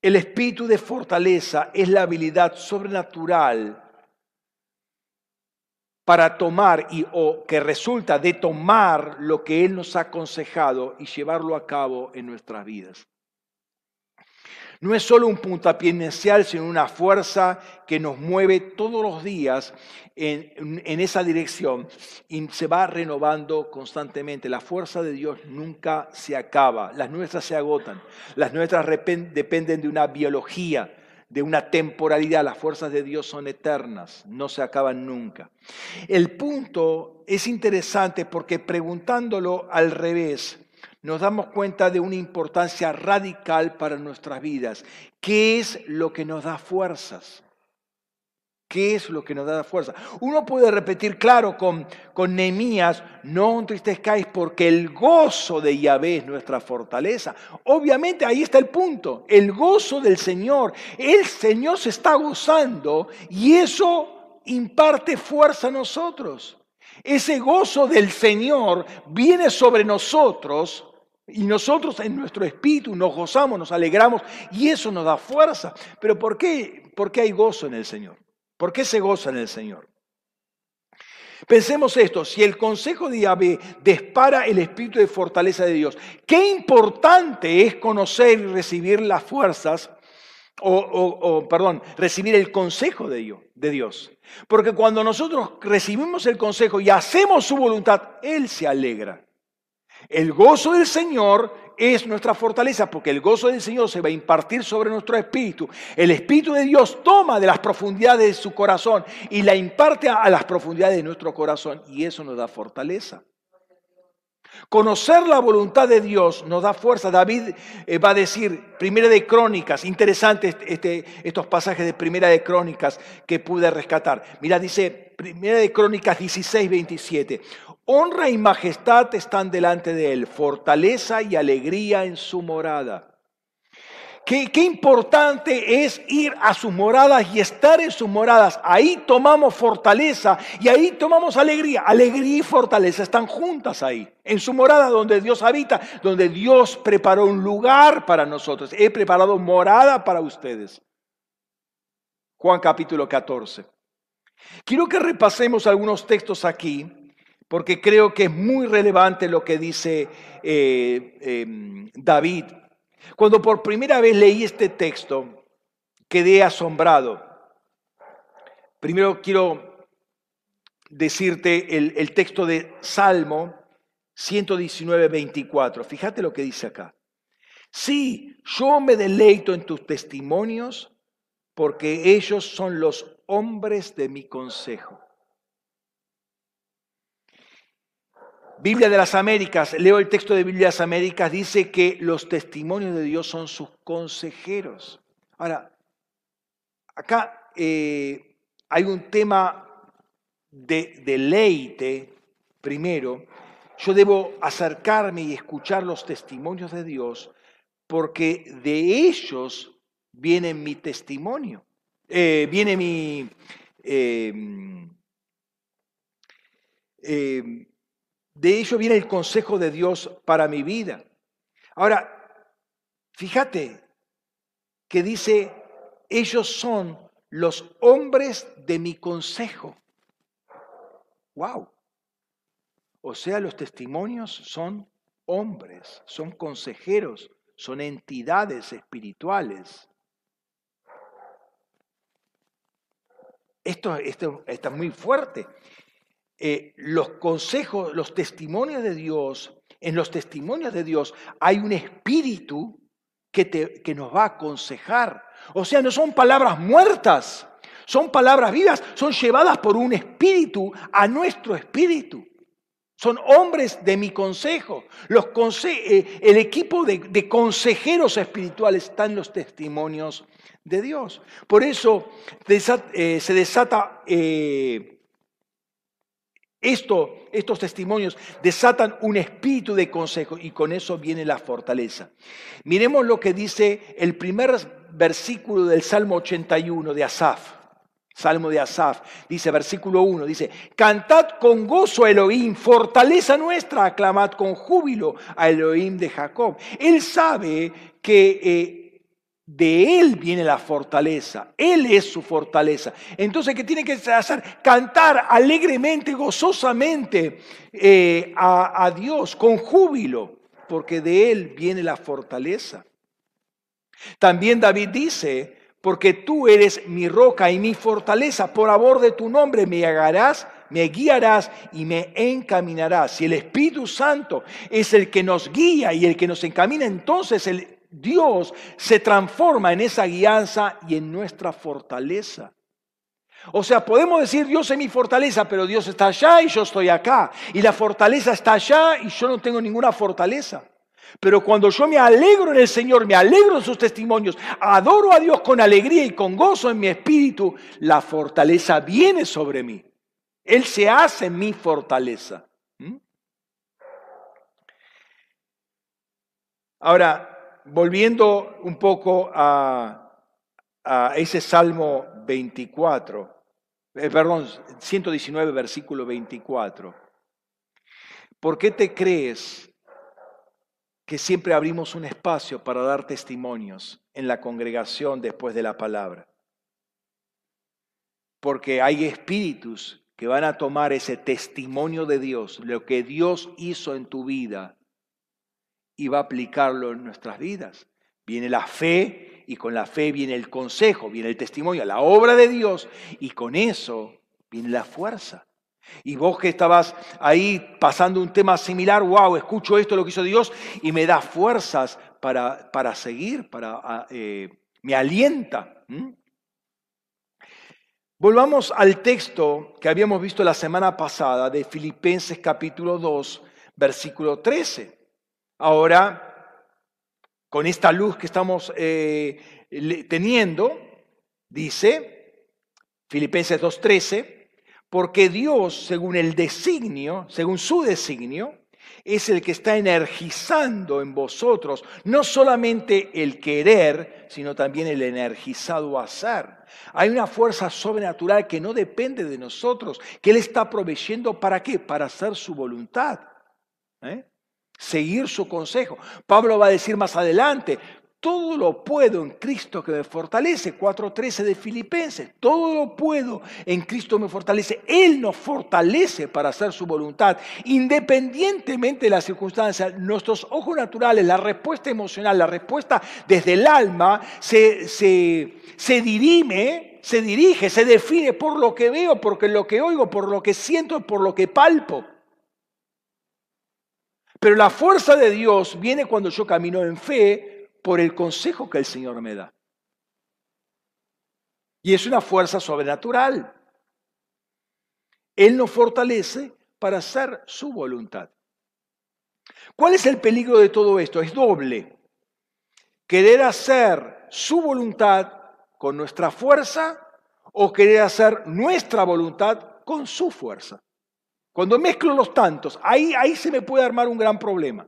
El espíritu de fortaleza es la habilidad sobrenatural para tomar y o que resulta de tomar lo que Él nos ha aconsejado y llevarlo a cabo en nuestras vidas. No es solo un puntapié inicial, sino una fuerza que nos mueve todos los días en, en, esa dirección y se va renovando constantemente. La fuerza de Dios nunca se acaba, las nuestras se agotan, las nuestras dependen de una biología, de una temporalidad. Las fuerzas de Dios son eternas, no se acaban nunca. El punto es interesante porque preguntándolo al revés, nos damos cuenta de una importancia radical para nuestras vidas. ¿Qué es lo que nos da fuerzas? ¿Qué es lo que nos da fuerza? Uno puede repetir, claro, con, con Nehemías, no entristezcáis porque el gozo de Yahvé es nuestra fortaleza. Obviamente ahí está el punto, el gozo del Señor. El Señor se está gozando y eso imparte fuerza a nosotros. Ese gozo del Señor viene sobre nosotros y nosotros en nuestro espíritu nos gozamos, nos alegramos y eso nos da fuerza. Pero ¿por qué, por qué hay gozo en el Señor? ¿Por qué se goza en el Señor? Pensemos esto, si el consejo de Yahvé dispara el espíritu de fortaleza de Dios, qué importante es conocer y recibir las fuerzas, o, perdón, recibir el consejo de de Dios. Porque cuando nosotros recibimos el consejo y hacemos su voluntad, Él se alegra. El gozo del Señor es nuestra fortaleza, porque el gozo del Señor se va a impartir sobre nuestro espíritu. El Espíritu de Dios toma de las profundidades de su corazón y la imparte a las profundidades de nuestro corazón, y eso nos da fortaleza. Conocer la voluntad de Dios nos da fuerza. David eh, va a decir, Primera de Crónicas, interesante este, estos pasajes de Primera de Crónicas que pude rescatar. Mira, dice Primera de Crónicas 16, 27. Honra y majestad están delante de él, fortaleza y alegría en su morada. Qué, importante es ir a sus moradas y estar en sus moradas. Ahí tomamos fortaleza y ahí tomamos alegría. Alegría y fortaleza están juntas ahí. En su morada donde Dios habita, donde Dios preparó un lugar para nosotros. He preparado morada para ustedes. Juan capítulo 14. Quiero que repasemos algunos textos aquí porque creo que es muy relevante lo que dice eh, em, David. Cuando por primera vez leí este texto, quedé asombrado. Primero quiero decirte el, el texto de Salmo 119, 24. Fíjate lo que dice acá. Sí, yo me deleito en tus testimonios porque ellos son los hombres de mi consejo. Biblia de las Américas, leo el texto de Biblia de las Américas, dice que los testimonios de Dios son sus consejeros. Ahora, acá eh, hay un tema de deleite, primero, yo debo acercarme y escuchar los testimonios de Dios porque de ellos viene mi testimonio, eh, viene mi... Eh, de ello viene el consejo de Dios para mi vida. Ahora, fíjate que dice, ellos son los hombres de mi consejo. ¡Wow! O sea, los testimonios son hombres, son consejeros, son entidades espirituales. Esto, esto está muy fuerte. Eh, los consejos, los testimonios de Dios, en los testimonios de Dios hay un espíritu que, te, que nos va a aconsejar. O sea, no son palabras muertas, son palabras vivas, son llevadas por un espíritu a nuestro espíritu. Son hombres de mi consejo. Los eh, el equipo de, consejeros espirituales está en los testimonios de Dios. Por eso eh, se desata esto, estos testimonios desatan un espíritu de consejo y con eso viene la fortaleza. Miremos lo que dice el primer versículo del Salmo 81 de Asaf. Salmo de Asaf, dice versículo 1, dice, cantad con gozo a Elohim, fortaleza nuestra, aclamad con júbilo a Elohim de Jacob. Él sabe que eh, de Él viene la fortaleza. Él es su fortaleza. Entonces, ¿qué tiene que hacer? Cantar alegremente, gozosamente eh, a, Dios, con júbilo, porque de Él viene la fortaleza. También David dice, porque tú eres mi roca y mi fortaleza, por amor de tu nombre me guiarás, me guiarás y me encaminarás. Si el Espíritu Santo es el que nos guía y el que nos encamina, entonces el Dios se transforma en esa guianza y en nuestra fortaleza. O sea, podemos decir Dios es mi fortaleza, pero Dios está allá y yo estoy acá. Y la fortaleza está allá y yo no tengo ninguna fortaleza. Pero cuando yo me alegro en el Señor, me alegro en sus testimonios, adoro a Dios con alegría y con gozo en mi espíritu, la fortaleza viene sobre mí. Él se hace mi fortaleza. ¿Mm? Ahora, volviendo un poco a, ese Salmo 24, eh, perdón, 119, versículo 24. ¿Por qué te crees que siempre abrimos un espacio para dar testimonios en la congregación después de la palabra? Porque hay espíritus que van a tomar ese testimonio de Dios, lo que Dios hizo en tu vida, y va a aplicarlo en nuestras vidas. Viene la fe y con la fe viene el consejo, viene el testimonio, la obra de Dios y con eso viene la fuerza. Y vos que estabas ahí pasando un tema similar, wow, escucho esto, lo que hizo Dios, y me da fuerzas para, para seguir, para, ah, eh, me alienta. Volvamos al texto que habíamos visto la semana pasada de Filipenses capítulo 2, versículo 13. Ahora, con esta luz que estamos eh, teniendo, dice Filipenses 2.13, porque Dios, según el designio, según su designio, es el que está energizando en vosotros no solamente el querer, sino también el energizado hacer. Hay una fuerza sobrenatural que no depende de nosotros, que Él está proveyendo para qué? Para hacer su voluntad. ¿Eh? Seguir su consejo. Pablo va a decir más adelante, todo lo puedo en Cristo que me fortalece, 4.13 de Filipenses, todo lo puedo en Cristo me fortalece. Él nos fortalece para hacer su voluntad, independientemente de las circunstancias. Nuestros ojos naturales, la respuesta emocional, la respuesta desde el alma, se, se, dirime, se dirige, se define por lo que veo, por lo que oigo, por lo que siento, por lo que palpo. Pero la fuerza de Dios viene cuando yo camino en fe por el consejo que el Señor me da. Y es una fuerza sobrenatural. Él nos fortalece para hacer su voluntad. ¿Cuál es el peligro de todo esto? Es doble. Querer hacer su voluntad con nuestra fuerza o querer hacer nuestra voluntad con su fuerza. Cuando mezclo los tantos, ahí, ahí se me puede armar un gran problema.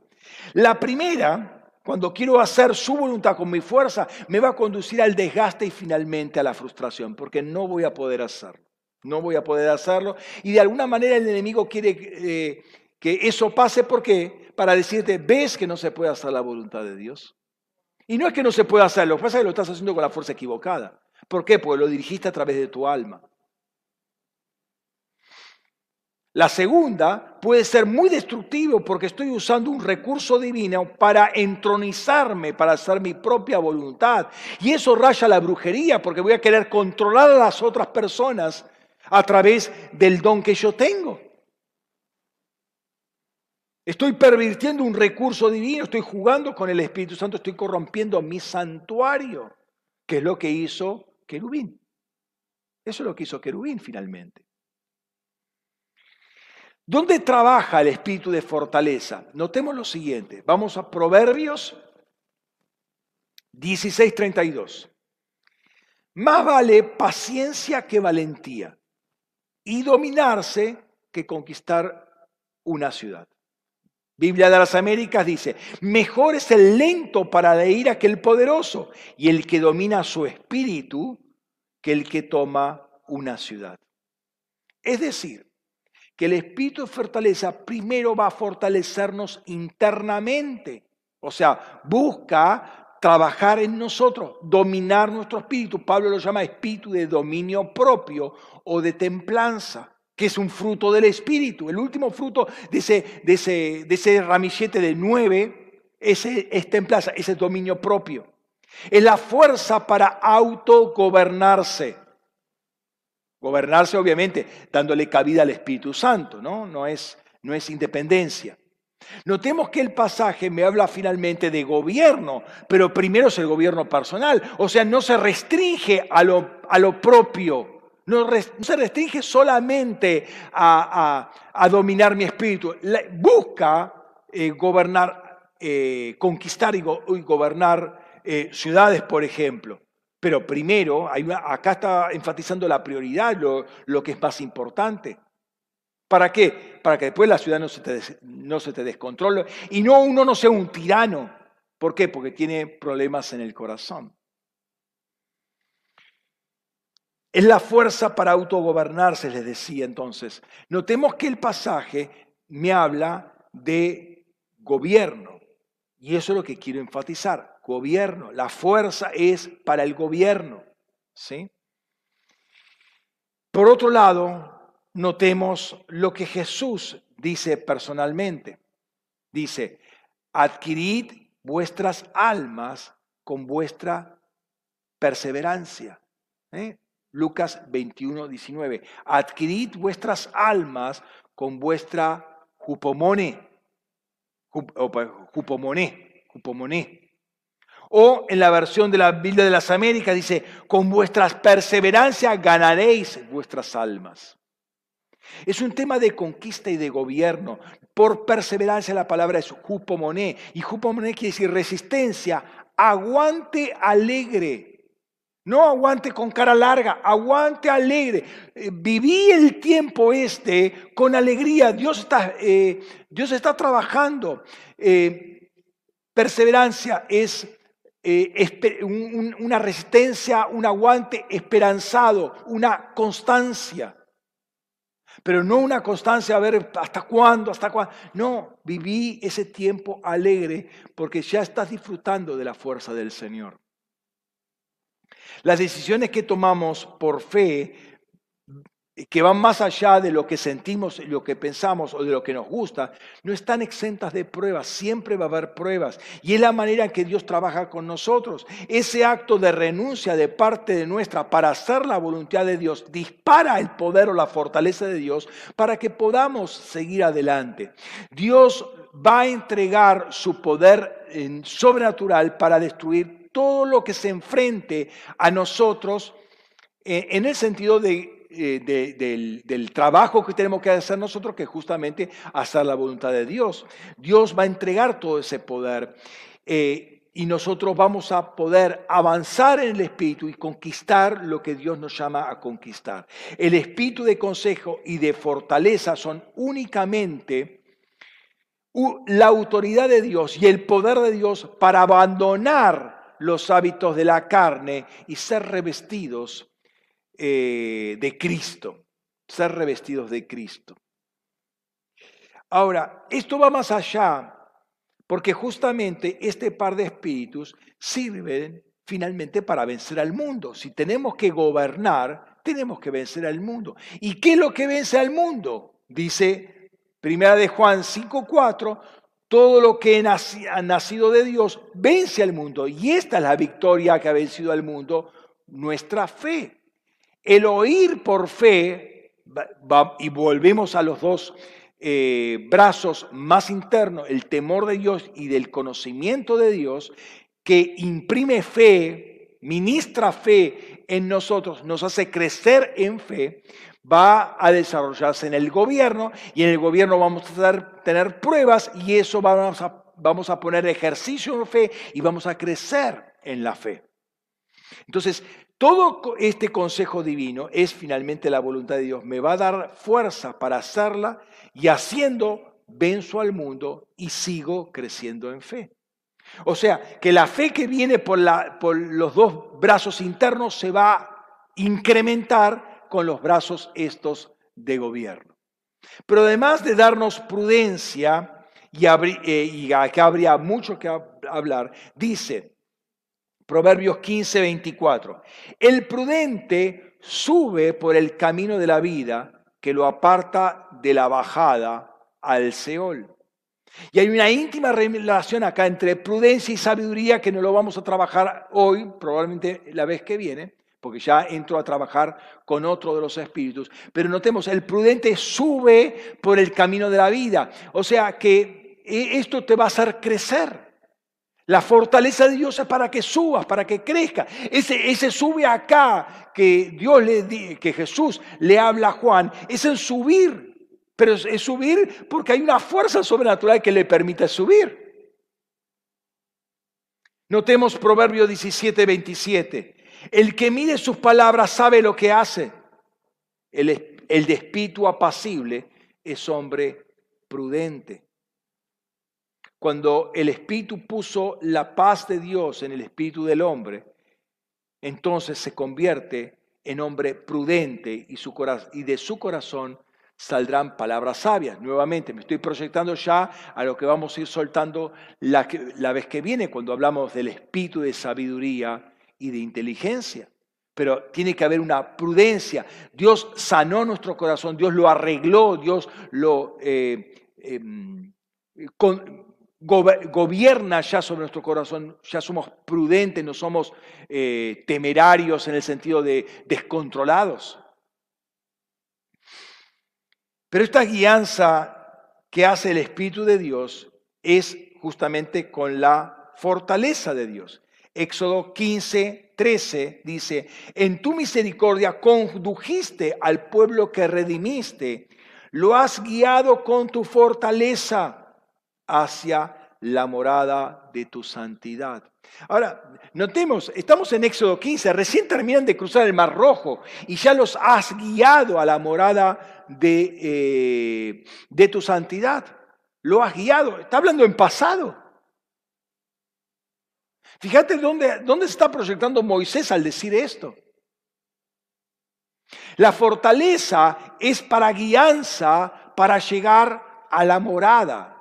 La primera cuando quiero hacer su voluntad con mi fuerza, me va a conducir al desgaste y finalmente a la frustración, porque no voy a poder hacerlo. No voy a poder hacerlo. Y de alguna manera el enemigo quiere eh, que eso pase, ¿por qué? Para decirte, ves que no se puede hacer la voluntad de Dios. Y no es que no se pueda hacer, lo que pasa es que lo estás haciendo con la fuerza equivocada. ¿Por qué? Porque lo dirigiste a través de tu alma. La segunda puede ser muy destructivo porque estoy usando un recurso divino para entronizarme, para hacer mi propia voluntad. Y eso raya la brujería porque voy a querer controlar a las otras personas a través del don que yo tengo. Estoy pervirtiendo un recurso divino, estoy jugando con el Espíritu Santo, estoy corrompiendo mi santuario, que es lo que hizo querubín. Eso es lo que hizo querubín finalmente. ¿Dónde trabaja el espíritu de fortaleza? Notemos lo siguiente. Vamos a Proverbios 16:32. Más vale paciencia que valentía y dominarse que conquistar una ciudad. Biblia de las Américas dice, mejor es el lento para la ira que el poderoso y el que domina su espíritu que el que toma una ciudad. Es decir, que el espíritu de fortaleza primero va a fortalecernos internamente. O sea, busca trabajar en nosotros, dominar nuestro espíritu. Pablo lo llama espíritu de dominio propio o de templanza que es un fruto del Espíritu. El último fruto de ese, ramillete de nueve es templanza, ese dominio propio. Es la fuerza para autogobernarse. Gobernarse, obviamente, dándole cabida al Espíritu Santo, ¿no? No es, no es independencia. Notemos que el pasaje me habla finalmente de gobierno, pero primero es el gobierno personal, o sea, no se restringe a lo, a lo propio, no, se restringe solamente a, dominar mi espíritu, busca eh, gobernar, eh, conquistar y, gobernar eh, ciudades, por ejemplo. Pero primero, acá está enfatizando la prioridad, lo, que es más importante. ¿Para qué? Para que después la ciudad no se, te, no se te descontrole y no uno no sea un tirano. ¿Por qué? Porque tiene problemas en el corazón. Es la fuerza para autogobernarse, les decía entonces. Notemos que el pasaje me habla de gobierno. Y eso es lo que quiero enfatizar. Gobierno. La fuerza es para el gobierno. ¿sí? Por otro lado, notemos lo que Jesús dice personalmente. Dice, adquirid vuestras almas con vuestra perseverancia. ¿eh? Lucas 21, 19. Adquirid vuestras almas con vuestra jupomone, jupomone, jupomone. O en la versión de la Biblia de las Américas dice, con vuestras perseverancias ganaréis vuestras almas. Es un tema de conquista y de gobierno. Por perseverancia la palabra es jupomoné. Y jupomoné quiere decir resistencia, aguante alegre. No aguante con cara larga, aguante alegre. Eh, viví el tiempo este con alegría. Dios está, eh, Dios está trabajando. Eh, perseverancia es una resistencia, un aguante esperanzado, una constancia. Pero no una constancia a ver hasta cuándo, hasta cuándo. No, viví ese tiempo alegre porque ya estás disfrutando de la fuerza del Señor. Las decisiones que tomamos por fe, que van más allá de lo que sentimos, lo que pensamos o de lo que nos gusta, no están exentas de pruebas. Siempre va a haber pruebas. Y es la manera en que Dios trabaja con nosotros. Ese acto de renuncia de parte de nuestra para hacer la voluntad de Dios dispara el poder o la fortaleza de Dios para que podamos seguir adelante. Dios va a entregar su poder sobrenatural para destruir todo lo que se enfrente a nosotros eh, en el sentido eh, del, trabajo que tenemos que hacer nosotros, que justamente hacer la voluntad de Dios. Dios va a entregar todo ese poder. Eh, y nosotros vamos a poder avanzar en el espíritu y conquistar lo que Dios nos llama a conquistar. El espíritu de consejo y de fortaleza son únicamente la autoridad de Dios y el poder de Dios para abandonar los hábitos de la carne y ser revestidos eh, de Cristo, ser revestidos de Cristo. Ahora, esto va más allá porque justamente este par de espíritus sirven finalmente para vencer al mundo. Si tenemos que gobernar, tenemos que vencer al mundo. ¿Y qué es lo que vence al mundo? Dice Primera de Juan 5:4, todo lo que ha nacido de Dios vence al mundo. Y esta es la victoria que ha vencido al mundo, nuestra fe. El oír por fe, y volvemos a los dos eh, brazos más internos, el temor de Dios y del conocimiento de Dios, que imprime fe, ministra fe en nosotros, nos hace crecer en fe, va a desarrollarse en el gobierno y en el gobierno vamos a tener pruebas y eso vamos a, vamos a poner ejercicio en fe y vamos a crecer en la fe. Entonces, todo este consejo divino es finalmente la voluntad de Dios. Me va a dar fuerza para hacerla y haciendo venzo al mundo y sigo creciendo en fe. O sea, que la fe que viene por, los dos brazos internos se va a incrementar con los brazos estos de gobierno. Pero además de darnos prudencia, y, eh, y acá habría mucho que hablar, dice Proverbios 15, 24, el prudente sube por el camino de la vida que lo aparta de la bajada al Seol. Y hay una íntima relación acá entre prudencia y sabiduría que no lo vamos a trabajar hoy, probablemente la vez que viene, porque ya entro a trabajar con otro de los espíritus. Pero notemos, el prudente sube por el camino de la vida. O sea que e, esto te va a hacer crecer. La fortaleza de Dios es para que subas, para que crezca. Ese, ese sube acá que Dios le que Jesús le habla a Juan, es el subir pero es subir porque hay una fuerza sobrenatural que le permite subir. Notemos Proverbio 17, 27. El que mide sus palabras sabe lo que hace. El, el de espíritu apacible es hombre prudente. Cuando el espíritu puso la paz de Dios en el espíritu del hombre, entonces se convierte en hombre prudente y, de su corazón saldrán palabras sabias. Nuevamente, me estoy proyectando ya a lo que vamos a ir soltando la, la vez que viene cuando hablamos del espíritu de sabiduría y de inteligencia. Pero tiene que haber una prudencia. Dios sanó nuestro corazón, Dios lo arregló, Dios lo eh, em, gobierna ya sobre nuestro corazón, ya somos prudentes, no somos eh, temerarios en el sentido de descontrolados. Pero esta guianza que hace el Espíritu de Dios es justamente con la fortaleza de Dios. Éxodo 15, 13 dice, en tu misericordia condujiste al pueblo que redimiste, lo has guiado con tu fortaleza hacia la morada de tu santidad. Ahora, notemos, estamos en Éxodo 15, recién terminan de cruzar el Mar Rojo y ya los has guiado a la morada de, eh, de tu santidad. Lo has guiado. Está hablando en pasado. Fíjate dónde, dónde se está proyectando Moisés al decir esto. La fortaleza es para guianza, para llegar a la morada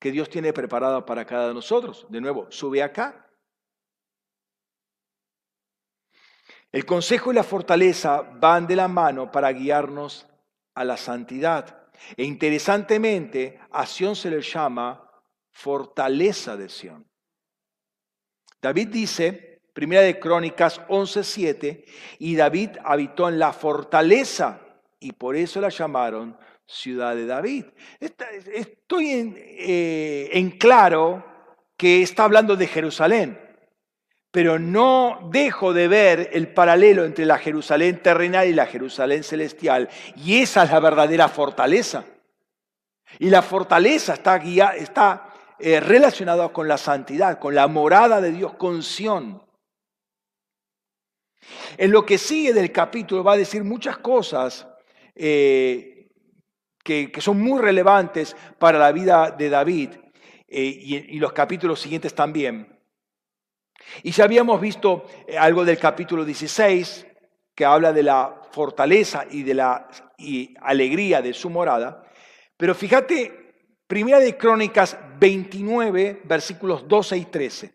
que Dios tiene preparada para cada de nosotros. De nuevo, sube acá. El consejo y la fortaleza van de la mano para guiarnos a la santidad. E interesantemente, a Sión se le llama fortaleza de Sión. David dice, Primera de Crónicas 11:7, y David habitó en la fortaleza y por eso la llamaron ciudad de David. Estoy en, eh, en claro que está hablando de Jerusalén pero no dejo de ver el paralelo entre la Jerusalén terrenal y la Jerusalén celestial. Y esa es la verdadera fortaleza. Y la fortaleza está, está eh, relacionada con la santidad, con la morada de Dios, con Sión. En lo que sigue del capítulo va a decir muchas cosas eh, que, son muy relevantes para la vida de David eh, y, los capítulos siguientes también. Y ya habíamos visto eh, algo del capítulo 16, que habla de la fortaleza y de la alegría de su morada. Pero fíjate, Primera de Crónicas 29, versículos 12 y 13.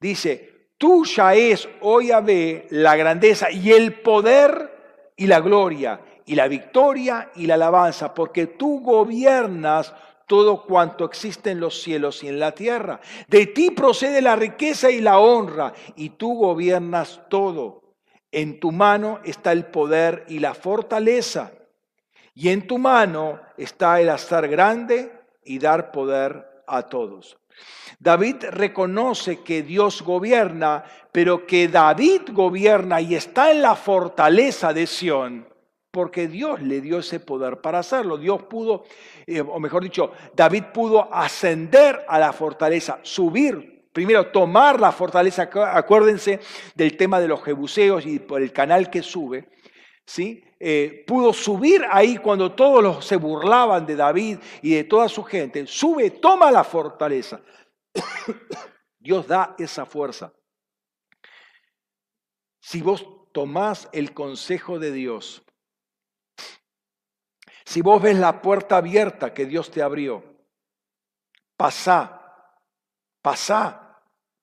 Dice, tuya es, oh Yahvé, la grandeza y el poder y la gloria y la victoria y la alabanza, porque tú gobiernas todo cuanto existe en los cielos y en la tierra. De ti procede la riqueza y la honra, y tú gobiernas todo. En tu mano está el poder y la fortaleza, y en tu mano está el hacer grande y dar poder a todos. David reconoce que Dios gobierna, pero que David gobierna y está en la fortaleza de Sión porque Dios le dio ese poder para hacerlo. Dios pudo, eh, o mejor dicho, David pudo ascender a la fortaleza, subir, primero tomar la fortaleza, acuérdense del tema de los jebuseos y por el canal que sube, ¿sí? Eh, pudo subir ahí cuando todos se burlaban de David y de toda su gente, sube, toma la fortaleza. Dios da esa fuerza. Si vos tomás el consejo de Dios, si vos ves la puerta abierta que Dios te abrió, pasá, pasá,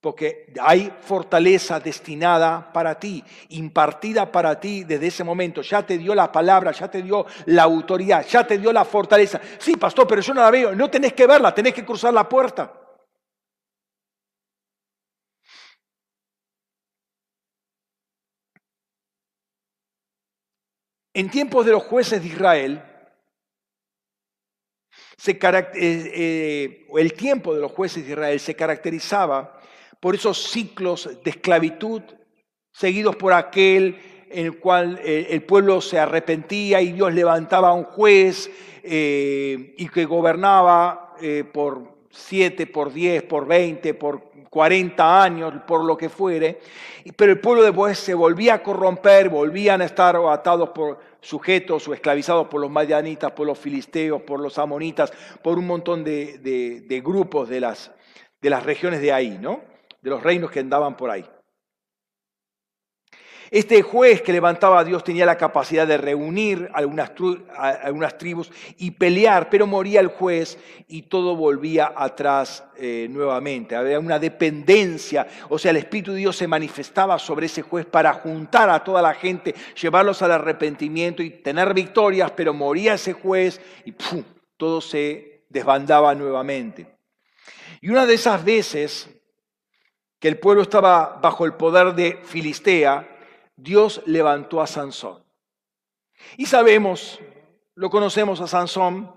porque hay fortaleza destinada para ti, impartida para ti desde ese momento. Ya te dio la palabra, ya te dio la autoridad, ya te dio la fortaleza. Sí, pastor, pero yo no la veo. No tenés que verla, tenés que cruzar la puerta. En tiempos de los jueces de Israel, eh, eh, el tiempo de los jueces de Israel se caracterizaba por esos ciclos de esclavitud seguidos por aquel en el cual eh, el pueblo se arrepentía y Dios levantaba a un juez y que gobernaba por siete, por diez, por veinte, por 40 años, por lo que fuere, pero el pueblo después se volvía a corromper, volvían a estar atados por sujetos o esclavizados por los madianitas, por los filisteos, por los amonitas, por un montón de, grupos de las, de las regiones de ahí, ¿no? De los reinos que andaban por ahí. Este juez que levantaba a Dios tenía la capacidad de reunir algunas, algunas tribus y pelear, pero moría el juez y todo volvía atrás eh, nuevamente. Había una dependencia, o sea, el Espíritu de Dios se manifestaba sobre ese juez para juntar a toda la gente, llevarlos al arrepentimiento y tener victorias, pero moría ese juez y todo se desbandaba nuevamente. Y una de esas veces que el pueblo estaba bajo el poder de Filistea, Dios levantó a Sansón. Y sabemos, lo conocemos a Sansón,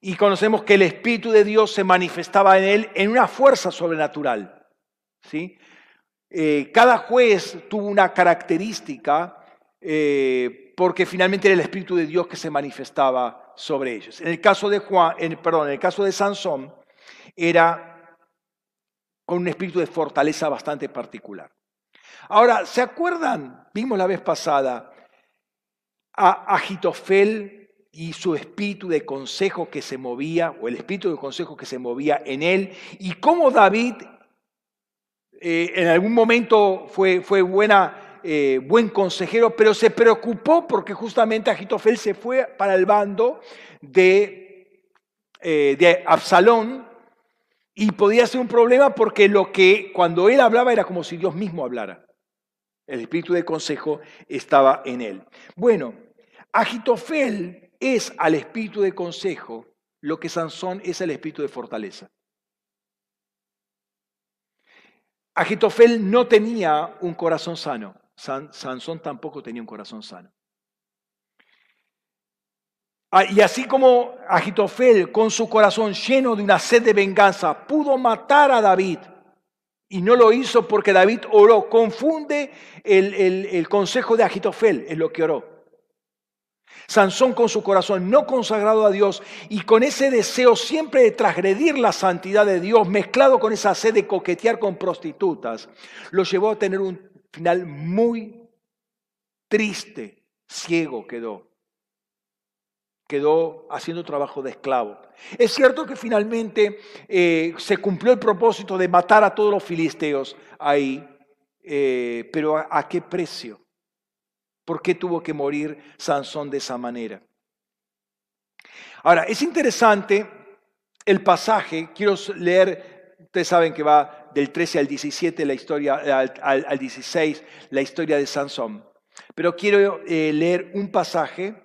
y conocemos que el Espíritu de Dios se manifestaba en él en una fuerza sobrenatural. ¿sí? Eh, cada juez tuvo una característica eh, porque finalmente era el Espíritu de Dios que se manifestaba sobre ellos. En el caso de Juan, perdón, en el caso de Sansón, era con un espíritu de fortaleza bastante particular. Ahora, ¿se acuerdan? Vimos la vez pasada a Agitofel y su espíritu de consejo que se movía, o el espíritu de consejo que se movía en él, y cómo David eh, en algún momento fue, fue buena, eh, buen consejero, pero se preocupó porque justamente Agitofel se fue para el bando de, eh, de Absalón, y podía ser un problema porque lo que cuando él hablaba era como si Dios mismo hablara. El espíritu de consejo estaba en él. Bueno, Agitofel es al espíritu de consejo lo que Sansón es al espíritu de fortaleza. Agitofel no tenía un corazón sano. Sansón tampoco tenía un corazón sano. Ah, y así como Agitofel, con su corazón lleno de una sed de venganza, pudo matar a David, y no lo hizo porque David oró. Confunde el, consejo de Agitofel, es lo que oró. Sansón con su corazón no consagrado a Dios y con ese deseo siempre de transgredir la santidad de Dios, mezclado con esa sed de coquetear con prostitutas, lo llevó a tener un final muy triste, ciego quedó. Quedó haciendo trabajo de esclavo. Es cierto que finalmente eh, se cumplió el propósito de matar a todos los filisteos ahí, eh, pero ¿a, qué precio? ¿Por qué tuvo que morir Sansón de esa manera? Ahora, es interesante el pasaje, quiero leer, ustedes saben que va del 13 al 17, la historia, al, 16, la historia de Sansón, pero quiero eh, leer un pasaje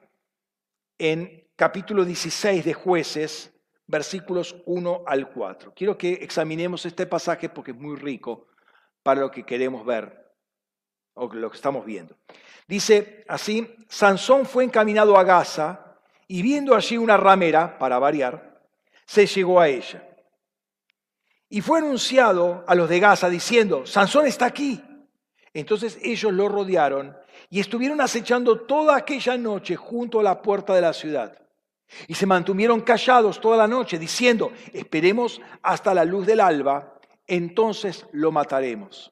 en capítulo 16 de jueces, versículos 1 al 4. Quiero que examinemos este pasaje porque es muy rico para lo que queremos ver o lo que estamos viendo. Dice así, Sansón fue encaminado a Gaza y viendo allí una ramera, para variar, se llegó a ella. Y fue anunciado a los de Gaza diciendo, Sansón está aquí. Entonces ellos lo rodearon y estuvieron acechando toda aquella noche junto a la puerta de la ciudad. Y se mantuvieron callados toda la noche, diciendo, esperemos hasta la luz del alba, entonces lo mataremos.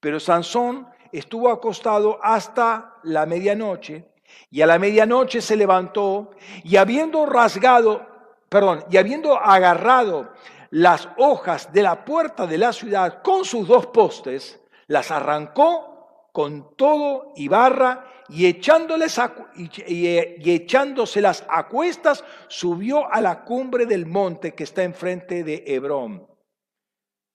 Pero Sansón estuvo acostado hasta la medianoche, y a la medianoche se levantó, y habiendo rasgado, perdón, y habiendo agarrado las hojas de la puerta de la ciudad con sus dos postes, las arrancó con todo y barra y, echándoles y, echándoselas a cuestas, subió a la cumbre del monte que está enfrente de Hebrón.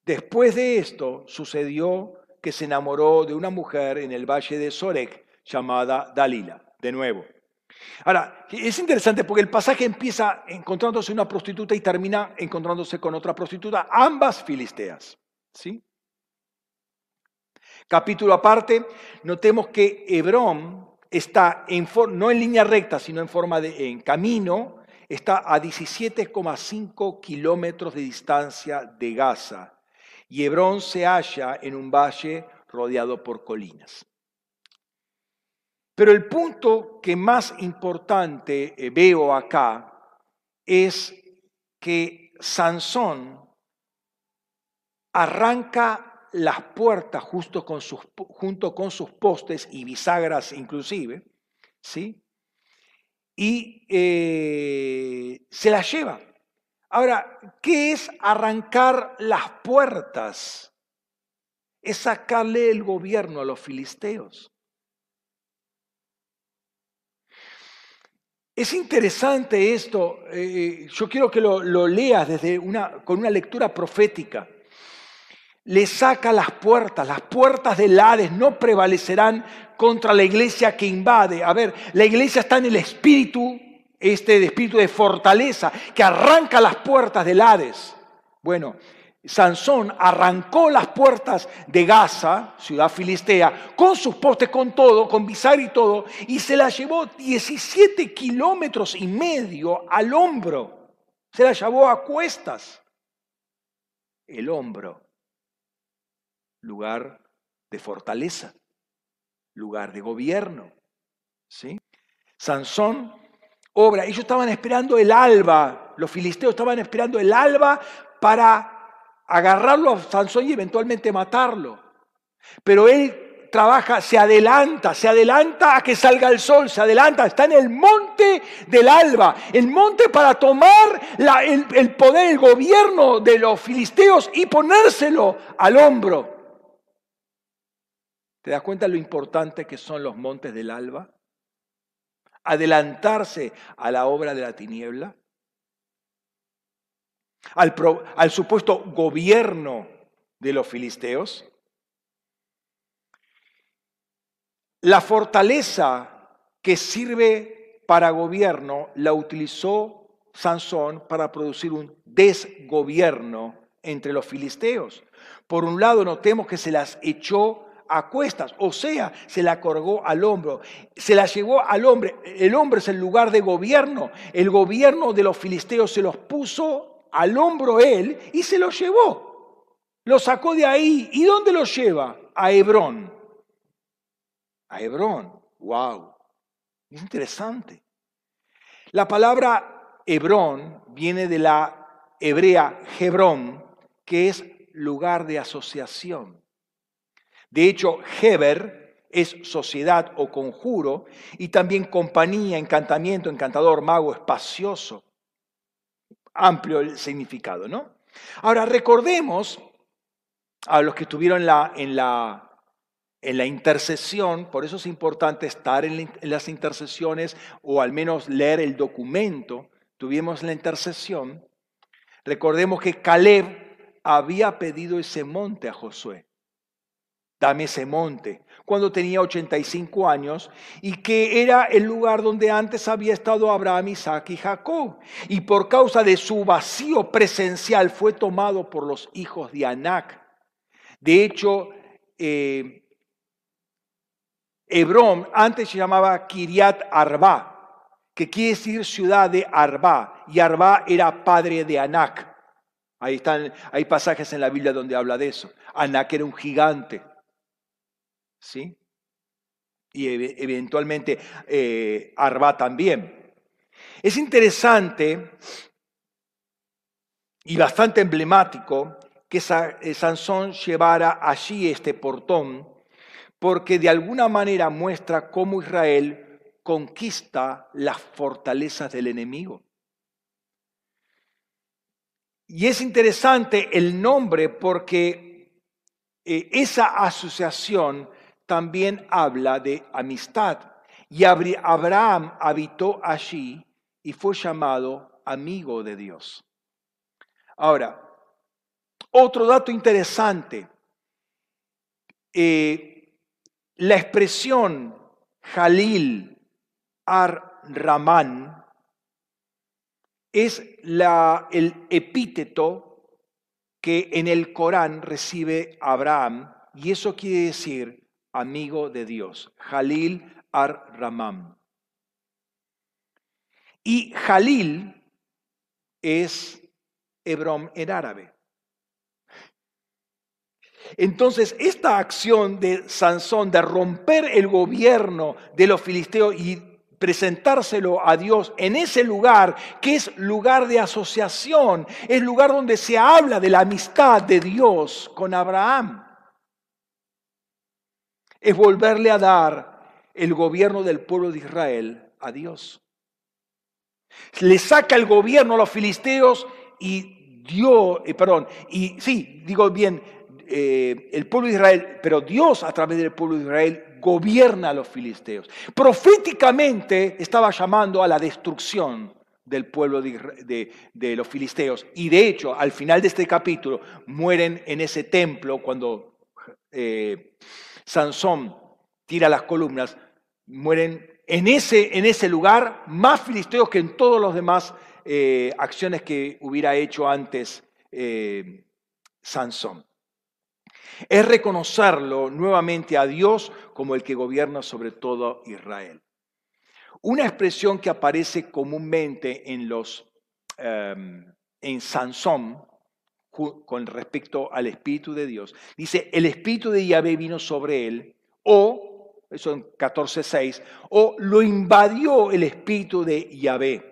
Después de esto sucedió que se enamoró de una mujer en el valle de Sorek llamada Dalila, de nuevo. Ahora, es interesante porque el pasaje empieza encontrándose una prostituta y termina encontrándose con otra prostituta, ambas filisteas. ¿sí? Capítulo aparte, notemos que Hebrón está en, no en línea recta, sino en forma de en camino, está a 17,5 kilómetros de distancia de Gaza. Y Hebrón se halla en un valle rodeado por colinas. Pero el punto que más importante eh, veo acá es que Sansón arranca las puertas con sus, junto con sus postes y bisagras inclusive, ¿sí? Y eh, se las lleva. Ahora, ¿qué es arrancar las puertas? Es sacarle el gobierno a los filisteos. Es interesante esto, eh, yo quiero que lo, leas desde una, con una lectura profética. Le saca las puertas, las puertas del Hades no prevalecerán contra la iglesia que invade. A ver, la iglesia está en el espíritu, este espíritu de fortaleza, que arranca las puertas del Hades. Bueno, Sansón arrancó las puertas de Gaza, ciudad filistea, con sus postes, con todo, con bisar y todo, y se la llevó 17 kilómetros y medio al hombro. Se la llevó a cuestas. El hombro, lugar de fortaleza, lugar de gobierno. ¿sí? Sansón obra. Ellos estaban esperando el alba, los filisteos estaban esperando el alba para agarrarlo a Sansón y eventualmente matarlo. Pero él trabaja, se adelanta, se adelanta a que salga el sol, se adelanta, está en el monte del alba, el monte para tomar el, el poder, el gobierno de los filisteos y ponérselo al hombro. ¿Te das cuenta lo importante que son los montes del alba? Adelantarse a la obra de la tiniebla al, supuesto gobierno de los filisteos. La fortaleza que sirve para gobierno la utilizó Sansón para producir un desgobierno entre los filisteos. Por un lado, notemos que se las echó a cuestas, o sea, se la colgó al hombro, se la llevó al hombre. El hombre es el lugar de gobierno. El gobierno de los filisteos se los puso al hombro él y se lo llevó. Lo sacó de ahí. ¿Y dónde lo lleva? A Hebrón. A Hebrón. ¡Wow! Es interesante. La palabra Hebrón viene de la hebrea Hebrón, que es lugar de asociación. De hecho, Heber es sociedad o conjuro, y también compañía, encantamiento, encantador, mago, espacioso. Amplio el significado, ¿no? Ahora recordemos a los que estuvieron en la, en la, en la intercesión, por eso es importante estar en las intercesiones o al menos leer el documento, tuvimos la intercesión, recordemos que Caleb había pedido ese monte a Josué dame ese monte, cuando tenía 85 años, y que era el lugar donde antes había estado Abraham, Isaac y Jacob. Y por causa de su vacío presencial fue tomado por los hijos de Anac. De hecho, eh, Hebrón antes se llamaba Kiriat Arba, que quiere decir ciudad de Arba, y Arba era padre de Anac. Ahí están, hay pasajes en la Biblia donde habla de eso. Anac era un gigante. ¿Sí? Y eventualmente eh, Arba también. Es interesante y bastante emblemático que eh, Sansón llevara allí este portón, porque de alguna manera muestra cómo Israel conquista las fortalezas del enemigo. Y es interesante el nombre porque eh, esa asociación también habla de amistad. Y Abraham habitó allí y fue llamado amigo de Dios. Ahora, otro dato interesante. Eh, la expresión Jalil ar-Ramán es el epíteto que en el Corán recibe Abraham y eso quiere decir amigo de Dios, Jalil ar-Ramam. Y Jalil es Hebrón en árabe. Entonces, esta acción de Sansón de romper el gobierno de los filisteos y presentárselo a Dios en ese lugar que es lugar de asociación, es lugar donde se habla de la amistad de Dios con Abraham es volverle a dar el gobierno del pueblo de Israel a Dios. Le saca el gobierno a los filisteos y Dios, eh, perdón, y sí, digo bien, eh, el pueblo de Israel, pero Dios a través del pueblo de Israel gobierna a los filisteos. Proféticamente estaba llamando a la destrucción del pueblo de, los filisteos. Y de hecho, al final de este capítulo, mueren en ese templo cuando eh, Sansón tira las columnas, mueren en ese, en ese lugar más filisteos que en todas las demás eh, acciones que hubiera hecho antes eh, Sansón. Es reconocerlo nuevamente a Dios como el que gobierna sobre todo Israel. Una expresión que aparece comúnmente en los em, en Sansón con respecto al Espíritu de Dios. Dice, el Espíritu de Yahvé vino sobre él, o, eso en 14.6, o lo invadió el Espíritu de Yahvé.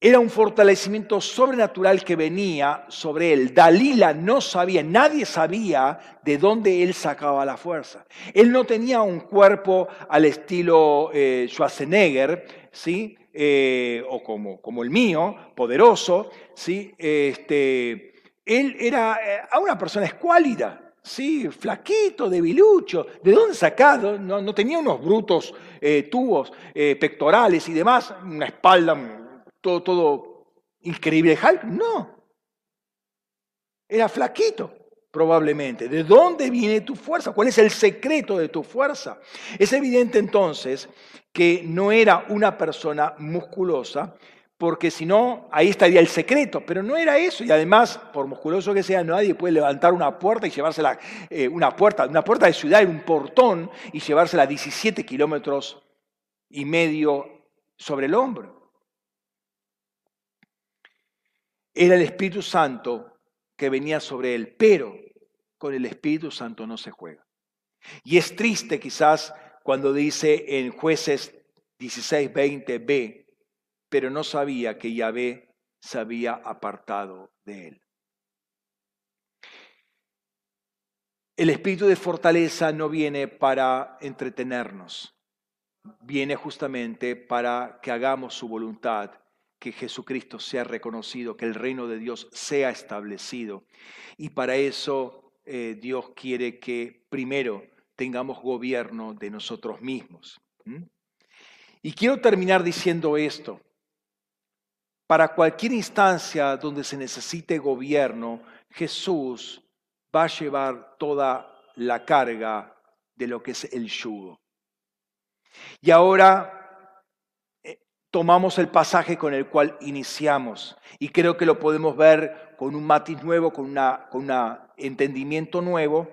Era un fortalecimiento sobrenatural que venía sobre él. Dalila no sabía, nadie sabía de dónde él sacaba la fuerza. Él no tenía un cuerpo al estilo eh, Schwarzenegger, ¿sí? Eh, o como, como el mío, poderoso, ¿sí? Este, él era eh, a una persona escuálida, ¿sí? flaquito, debilucho. ¿De dónde sacado? No, no tenía unos brutos eh, tubos pectorales y demás, una espalda, todo, todo increíble. Hulk, no. Era flaquito probablemente. ¿De dónde viene tu fuerza? ¿Cuál es el secreto de tu fuerza? Es evidente entonces que no era una persona musculosa, porque si no, ahí estaría el secreto, pero no era eso. Y además, por musculoso que sea, nadie puede levantar una puerta y llevársela, eh, una puerta, una puerta de ciudad, un portón, y llevársela a 17 kilómetros y medio sobre el hombro. Era el Espíritu Santo que venía sobre él, pero con el Espíritu Santo no se juega. Y es triste quizás cuando dice en jueces 16, 20b, pero no sabía que Yahvé se había apartado de él. el espíritu de fortaleza no viene para entretenernos, viene justamente para que hagamos su voluntad, que Jesucristo sea reconocido, que el reino de Dios sea establecido. Y para eso eh, Dios quiere que primero tengamos gobierno de nosotros mismos. Y quiero terminar diciendo esto. Para cualquier instancia donde se necesite gobierno, Jesús va a llevar toda la carga de lo que es el yugo. Y ahora tomamos el pasaje con el cual iniciamos y creo que lo podemos ver con un matiz nuevo, con un entendimiento nuevo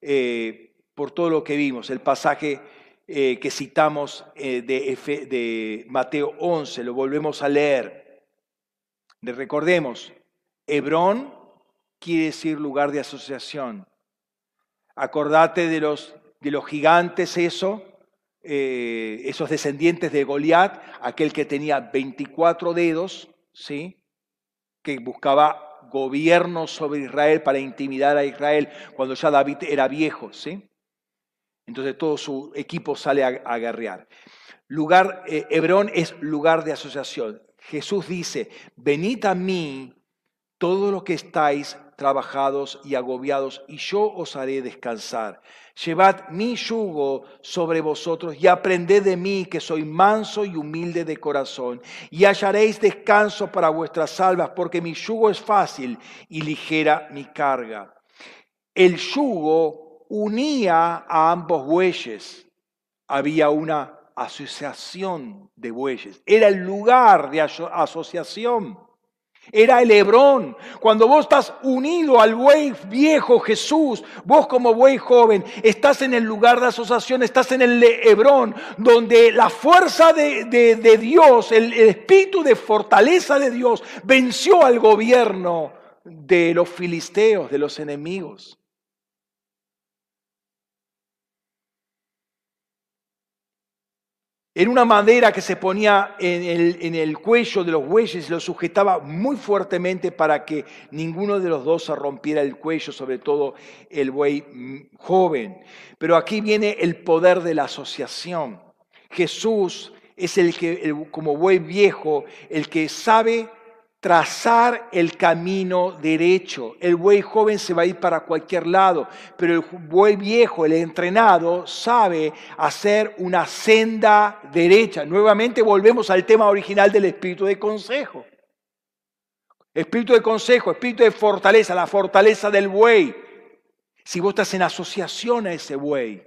eh, por todo lo que vimos. El pasaje eh, que citamos de, de Mateo 11, lo volvemos a leer. Recordemos, Hebrón quiere decir lugar de asociación. Acordate de los gigantes, eso, eh, esos descendientes de Goliat, aquel que tenía 24 dedos, ¿sí? que buscaba gobierno sobre Israel para intimidar a Israel cuando ya David era viejo. ¿sí? Entonces todo su equipo sale a, guerrear. Lugar, eh, Hebrón es lugar de asociación. Jesús dice, venid a mí todos los que estáis trabajados y agobiados, y yo os haré descansar. Llevad mi yugo sobre vosotros y aprended de mí, que soy manso y humilde de corazón, y hallaréis descanso para vuestras almas, porque mi yugo es fácil y ligera mi carga. El yugo unía a ambos bueyes. Había una asociación de bueyes. Era el lugar de asociación. Era el Hebrón. Cuando vos estás unido al buey viejo Jesús, vos como buey joven, estás en el lugar de asociación, estás en el Hebrón, donde la fuerza de, de Dios, el espíritu de fortaleza de Dios, venció al gobierno de los filisteos, de los enemigos. Era una madera que se ponía en el, cuello de los bueyes lo sujetaba muy fuertemente para que ninguno de los dos se rompiera el cuello, sobre todo el buey mm, joven. Pero aquí viene el poder de la asociación. Jesús es el que, como buey viejo, el que sabe trazar el camino derecho. El buey joven se va a ir para cualquier lado, pero el buey viejo, el entrenado, sabe hacer una senda derecha. Nuevamente volvemos al tema original del espíritu de consejo. Espíritu de consejo, espíritu de fortaleza, la fortaleza del buey. Si vos estás en asociación a ese buey,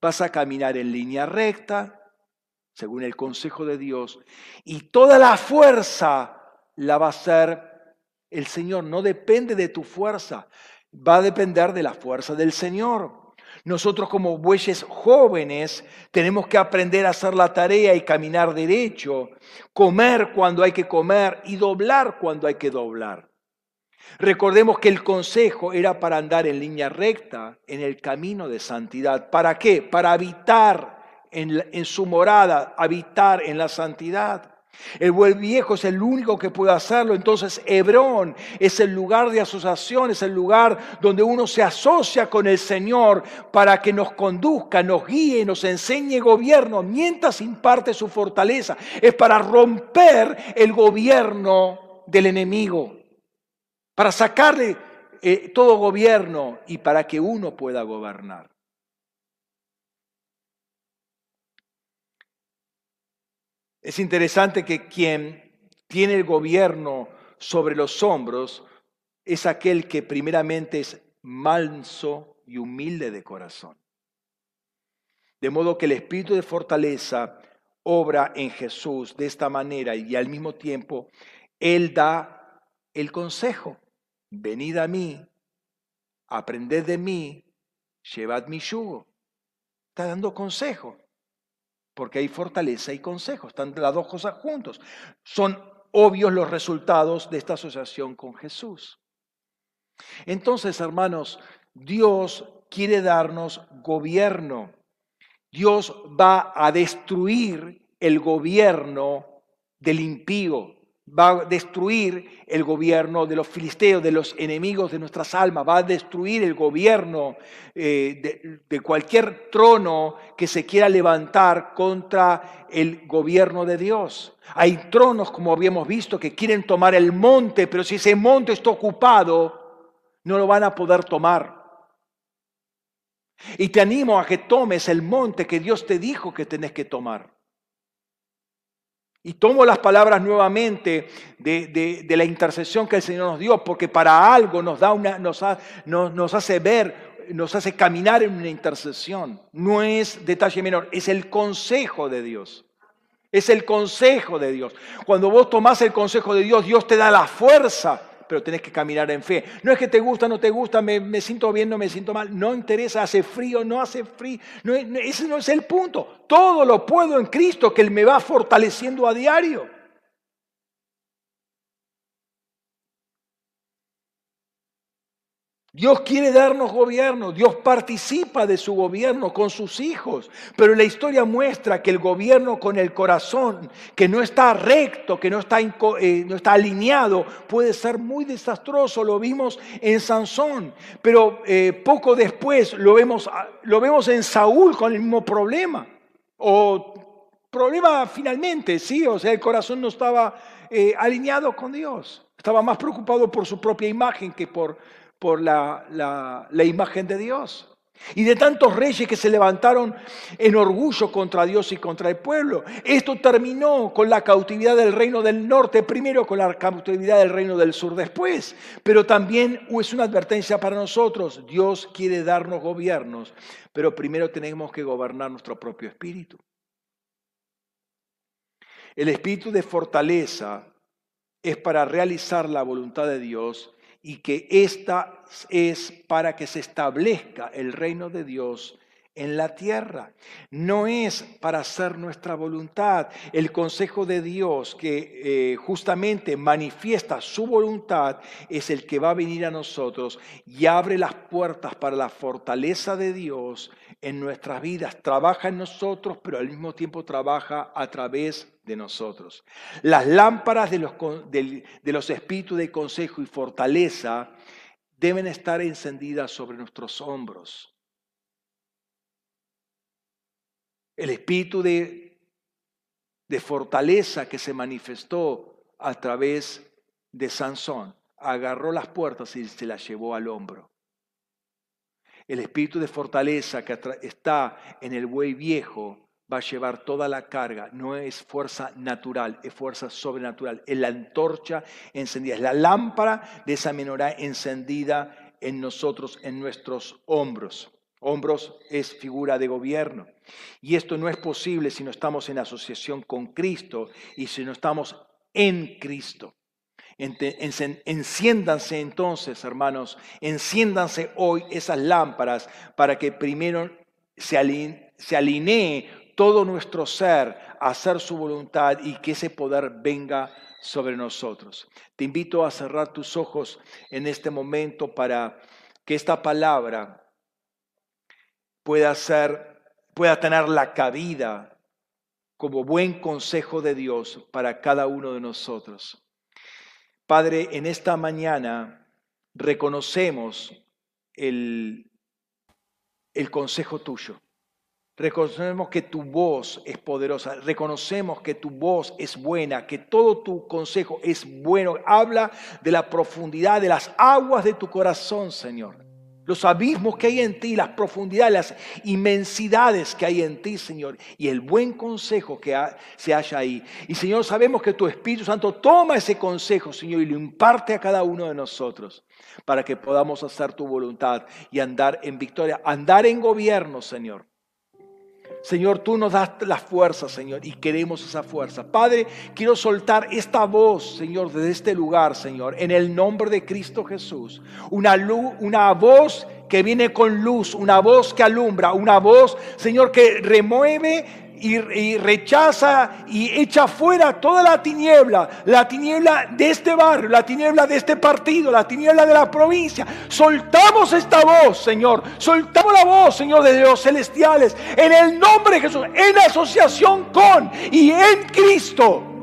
vas a caminar en línea recta, según el consejo de Dios, y toda la fuerza la va a hacer el Señor. No depende de tu fuerza, va a depender de la fuerza del Señor. Nosotros como bueyes jóvenes tenemos que aprender a hacer la tarea y caminar derecho, comer cuando hay que comer y doblar cuando hay que doblar. Recordemos que el consejo era para andar en línea recta, en el camino de santidad. ¿Para qué? Para habitar en, en su morada, habitar en la santidad. El buen viejo es el único que puede hacerlo. Entonces Hebrón es el lugar de asociación, es el lugar donde uno se asocia con el Señor para que nos conduzca, nos guíe, nos enseñe gobierno, mientras imparte su fortaleza. Es para romper el gobierno del enemigo, para sacarle eh, todo gobierno y para que uno pueda gobernar. Es interesante que quien tiene el gobierno sobre los hombros es aquel que primeramente es manso y humilde de corazón. De modo que el espíritu de fortaleza obra en Jesús de esta manera y al mismo tiempo Él da el consejo. Venid a mí, aprended de mí, llevad mi yugo. Está dando consejo porque hay fortaleza y consejo, están las dos cosas juntos. Son obvios los resultados de esta asociación con Jesús. Entonces, hermanos, Dios quiere darnos gobierno. Dios va a destruir el gobierno del impío. Va a destruir el gobierno de los filisteos, de los enemigos de nuestras almas, va a destruir el gobierno eh, de, de, cualquier trono que se quiera levantar contra el gobierno de Dios. Hay tronos, como habíamos visto, que quieren tomar el monte, pero si ese monte está ocupado, no lo van a poder tomar. Y te animo a que tomes el monte que Dios te dijo que tenés que tomar. Y tomo las palabras nuevamente de, la intercesión que el Señor nos dio, porque para algo nos, da una, nos, nos hace ver, nos hace caminar en una intercesión. No es detalle menor, es el consejo de Dios. Es el consejo de Dios. Cuando vos tomás el consejo de Dios, Dios te da la fuerza pero tenés que caminar en fe. No es que te gusta, no te gusta, me, siento bien, no me siento mal. No interesa, hace frío, no hace frío. No, ese no es el punto. Todo lo puedo en Cristo, que Él me va fortaleciendo a diario. Dios quiere darnos gobierno, Dios participa de su gobierno con sus hijos, pero la historia muestra que el gobierno con el corazón, que no está recto, que no está, eh, no está alineado, puede ser muy desastroso. Lo vimos en Sansón, pero eh, poco después lo vemos, lo vemos en Saúl con el mismo problema. O problema finalmente, sí, o sea, el corazón no estaba eh, alineado con Dios, estaba más preocupado por su propia imagen que por por la, imagen de Dios. Y de tantos reyes que se levantaron en orgullo contra Dios y contra el pueblo. Esto terminó con la cautividad del reino del norte, primero con la cautividad del reino del sur después. Pero también es una advertencia para nosotros. Dios quiere darnos gobiernos, pero primero tenemos que gobernar nuestro propio espíritu. El espíritu de fortaleza es para realizar la voluntad de Dios y que esta es para que se establezca el reino de Dios en la tierra. No es para hacer nuestra voluntad. El consejo de Dios que eh, justamente manifiesta su voluntad es el que va a venir a nosotros y abre las puertas para la fortaleza de Dios en nuestras vidas. Trabaja en nosotros, pero al mismo tiempo trabaja a través de nosotros. Las lámparas de los, de los espíritus de consejo y fortaleza deben estar encendidas sobre nuestros hombros. El espíritu de, de fortaleza que se manifestó a través de Sansón agarró las puertas y se las llevó al hombro. El espíritu de fortaleza que está en el buey viejo va a llevar toda la carga. No es fuerza natural, es fuerza sobrenatural. Es la antorcha encendida, es la lámpara de esa menorá encendida en nosotros, en nuestros hombros. Hombros es figura de gobierno. Y esto no es posible si no estamos en asociación con Cristo y si no estamos en Cristo. Enciéndanse entonces, hermanos, enciéndanse hoy esas lámparas para que primero se, alinee todo nuestro ser a hacer su voluntad y que ese poder venga sobre nosotros. Te invito a cerrar tus ojos en este momento para que esta palabra pueda pueda tener la cabida como buen consejo de Dios para cada uno de nosotros. Padre, en esta mañana reconocemos el, el consejo tuyo. Reconocemos que tu voz es poderosa, reconocemos que tu voz es buena, que todo tu consejo es bueno. Habla de la profundidad de las aguas de tu corazón, Señor los abismos que hay en ti, las profundidades, las inmensidades que hay en ti, Señor, y el buen consejo que se halla ahí. Y Señor, sabemos que tu Espíritu Santo toma ese consejo, Señor, y lo imparte a cada uno de nosotros para que podamos hacer tu voluntad y andar en victoria, andar en gobierno, Señor. Señor, tú nos das la fuerza, Señor, y queremos esa fuerza. Padre, quiero soltar esta voz, Señor, desde este lugar, Señor, en el nombre de Cristo Jesús. Una, luz, una voz que viene con luz, una voz que alumbra, una voz, Señor, que remueve y, rechaza y echa fuera toda la tiniebla, la tiniebla de este barrio, la tiniebla de este partido, la tiniebla de la provincia. Soltamos esta voz, Señor. Soltamos la voz, Señor, de los celestiales, en el nombre de Jesús, en asociación con y en Cristo.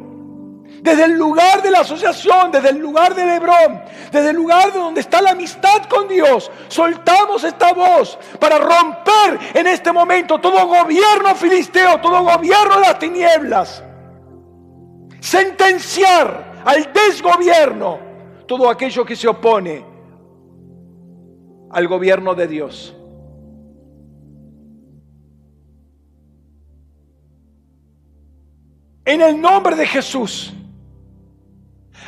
Desde el lugar de la asociación, desde el lugar del Hebrón, desde el lugar de donde está la amistad con Dios, soltamos esta voz para romper en este momento todo gobierno filisteo, todo gobierno de las tinieblas. Sentenciar al desgobierno todo aquello que se opone al gobierno de Dios. En el nombre de Jesús.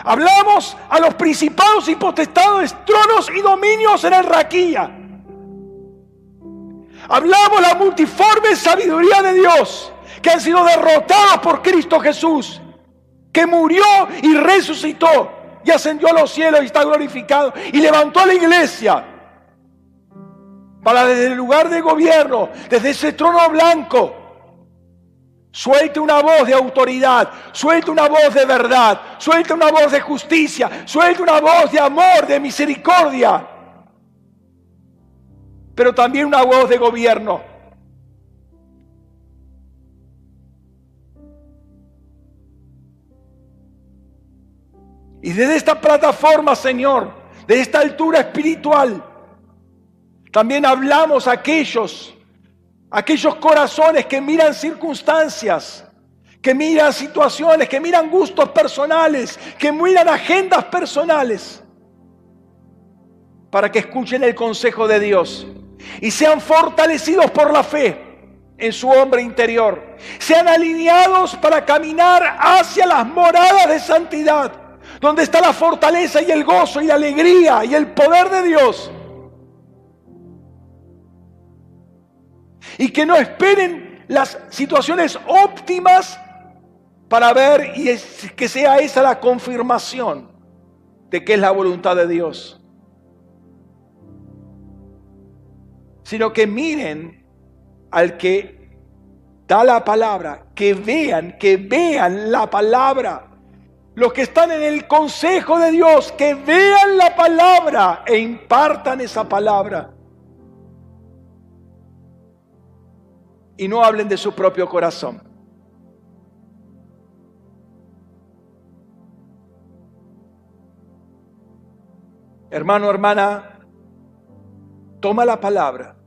Hablamos a los principados y potestades, tronos y dominios en el Raquía. Hablamos la multiforme sabiduría de Dios que han sido derrotadas por Cristo Jesús, que murió y resucitó y ascendió a los cielos y está glorificado y levantó a la iglesia para desde el lugar de gobierno, desde ese trono blanco, Suelte una voz de autoridad, suelte una voz de verdad, suelte una voz de justicia, suelte una voz de amor, de misericordia, pero también una voz de gobierno. Y desde esta plataforma, Señor, de esta altura espiritual, también hablamos a aquellos Aquellos corazones que miran circunstancias, que miran situaciones, que miran gustos personales, que miran agendas personales, para que escuchen el consejo de Dios y sean fortalecidos por la fe en su hombre interior, sean alineados para caminar hacia las moradas de santidad, donde está la fortaleza y el gozo y la alegría y el poder de Dios y que no esperen las situaciones óptimas para ver y que sea esa la confirmación de que es la voluntad de Dios. Sino que miren al que da la palabra, que vean, que vean la palabra. Los que están en el consejo de Dios, que vean la palabra e impartan esa palabra. Y no hablen de su propio corazón. Hermano, hermana, toma la palabra.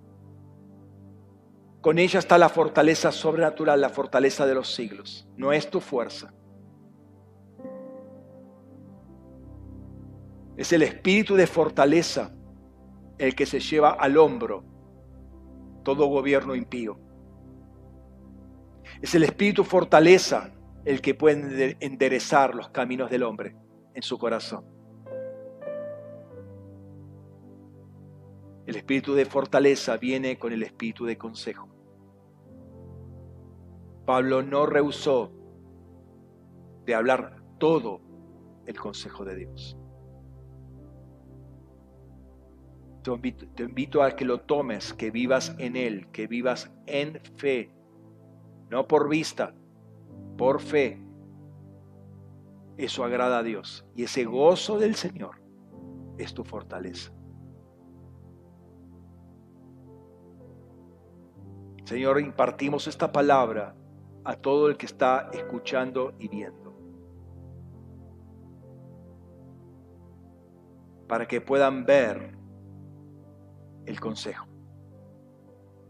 Con ella está la fortaleza sobrenatural, la fortaleza de los siglos. No es tu fuerza. Es el espíritu de fortaleza el que se lleva al hombro todo gobierno impío. Es el espíritu fortaleza el que puede enderezar los caminos del hombre en su corazón. El espíritu de fortaleza viene con el espíritu de consejo. Pablo no rehusó de hablar todo el consejo de Dios. Te invito, te invito, a que lo tomes, que vivas en Él, que vivas en fe, no por vista, por fe. Eso agrada a Dios. Y ese gozo del Señor es tu fortaleza. Señor, impartimos esta palabra a todo el que está escuchando y viendo. Para que puedan ver el consejo.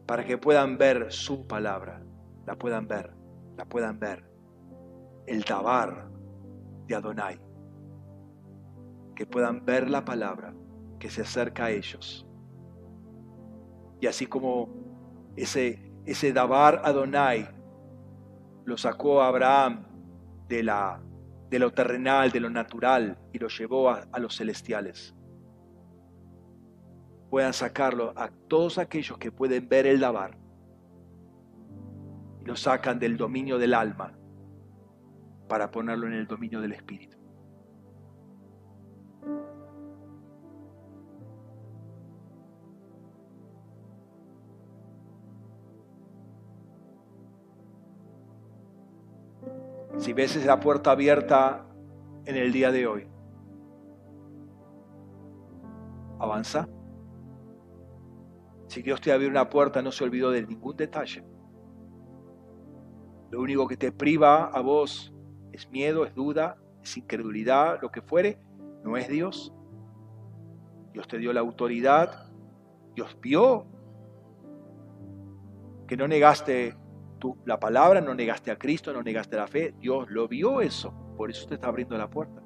Para que puedan ver su palabra la puedan ver, la puedan ver. El tabar de Adonai. Que puedan ver la palabra que se acerca a ellos. Y así como ese, ese Dabar Adonai lo sacó a Abraham de, la, de lo terrenal, de lo natural, y lo llevó a, a los celestiales. Puedan sacarlo a todos aquellos que pueden ver el Dabar lo sacan del dominio del alma para ponerlo en el dominio del espíritu. Si ves la puerta abierta en el día de hoy, avanza. Si Dios te abrió una puerta, no se olvidó de ningún detalle. Lo único que te priva a vos es miedo, es duda, es incredulidad, lo que fuere, no es Dios. Dios te dio la autoridad, Dios vio que no negaste la palabra, no negaste a Cristo, no negaste la fe, Dios lo vio eso, por eso te está abriendo la puerta.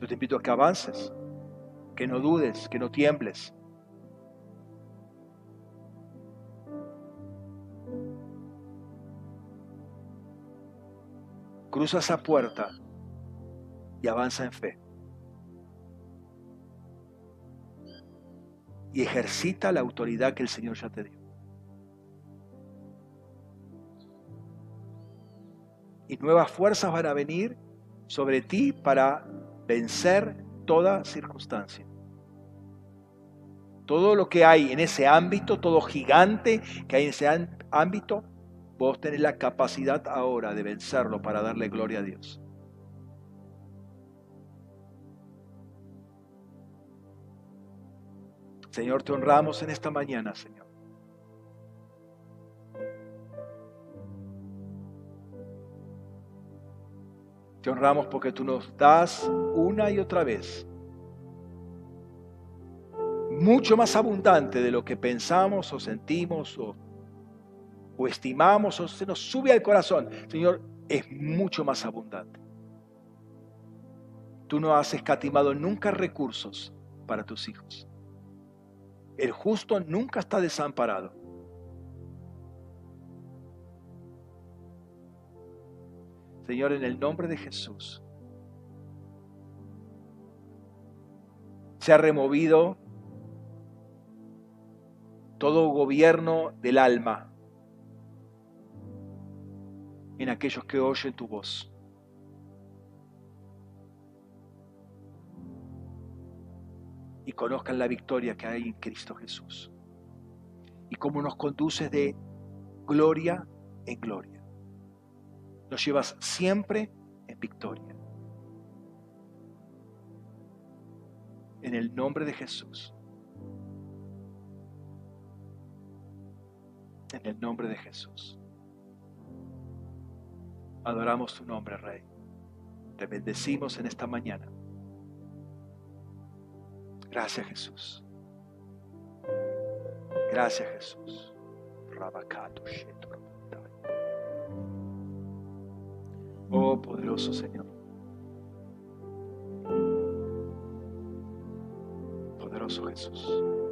Yo te invito a que avances, que no dudes, que no tiembles. Cruza esa puerta y avanza en fe. Y ejercita la autoridad que el Señor ya te dio. Y nuevas fuerzas van a venir sobre ti para vencer toda circunstancia. Todo lo que hay en ese ámbito, todo gigante que hay en ese ámbito, vos tenés la capacidad ahora de vencerlo para darle gloria a Dios. Señor, te honramos en esta mañana, Señor. Te honramos porque tú nos das una y otra vez mucho más abundante de lo que pensamos o sentimos o, o estimamos o se nos sube al corazón. Señor, es mucho más abundante. Tú no has escatimado nunca recursos para tus hijos. El justo nunca está desamparado. Señor, en el nombre de Jesús, se ha removido todo gobierno del alma en aquellos que oyen tu voz. Y conozcan la victoria que hay en Cristo Jesús. Y cómo nos conduces de gloria en gloria nos llevas siempre en victoria. En el nombre de Jesús. En el nombre de Jesús. Adoramos tu nombre, Rey. Te bendecimos en esta mañana. Gracias, Jesús. Gracias, Jesús. Oh poderoso Señor. Poderoso Jesús.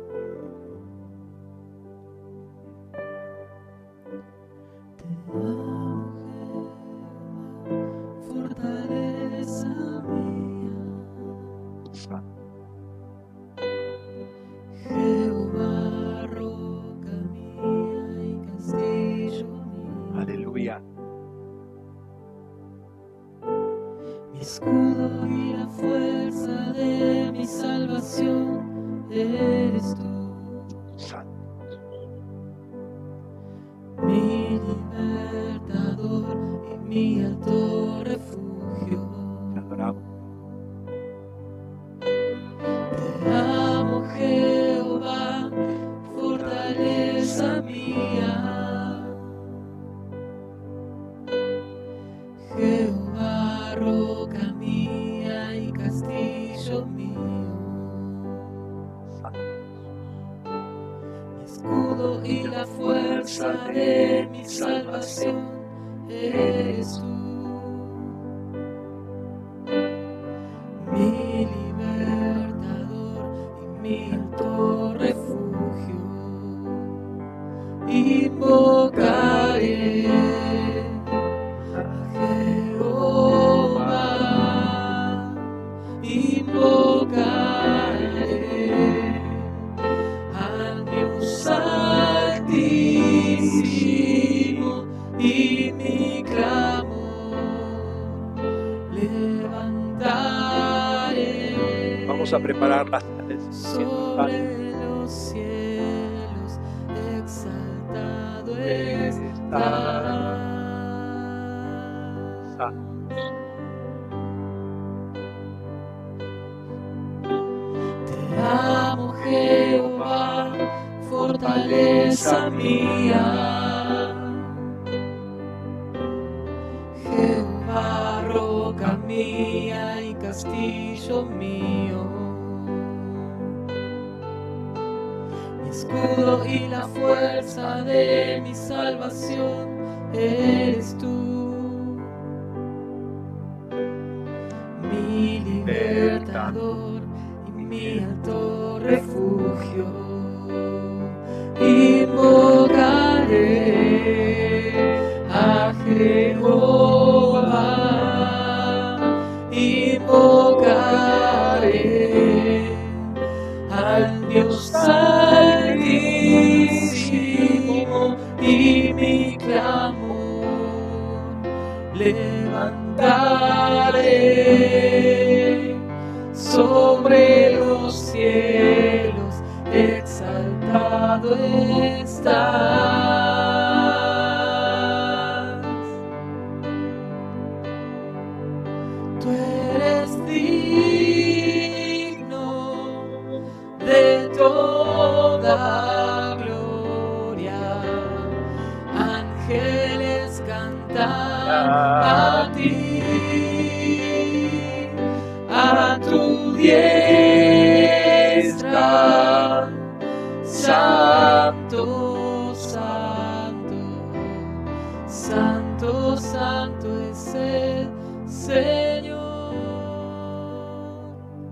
Señor.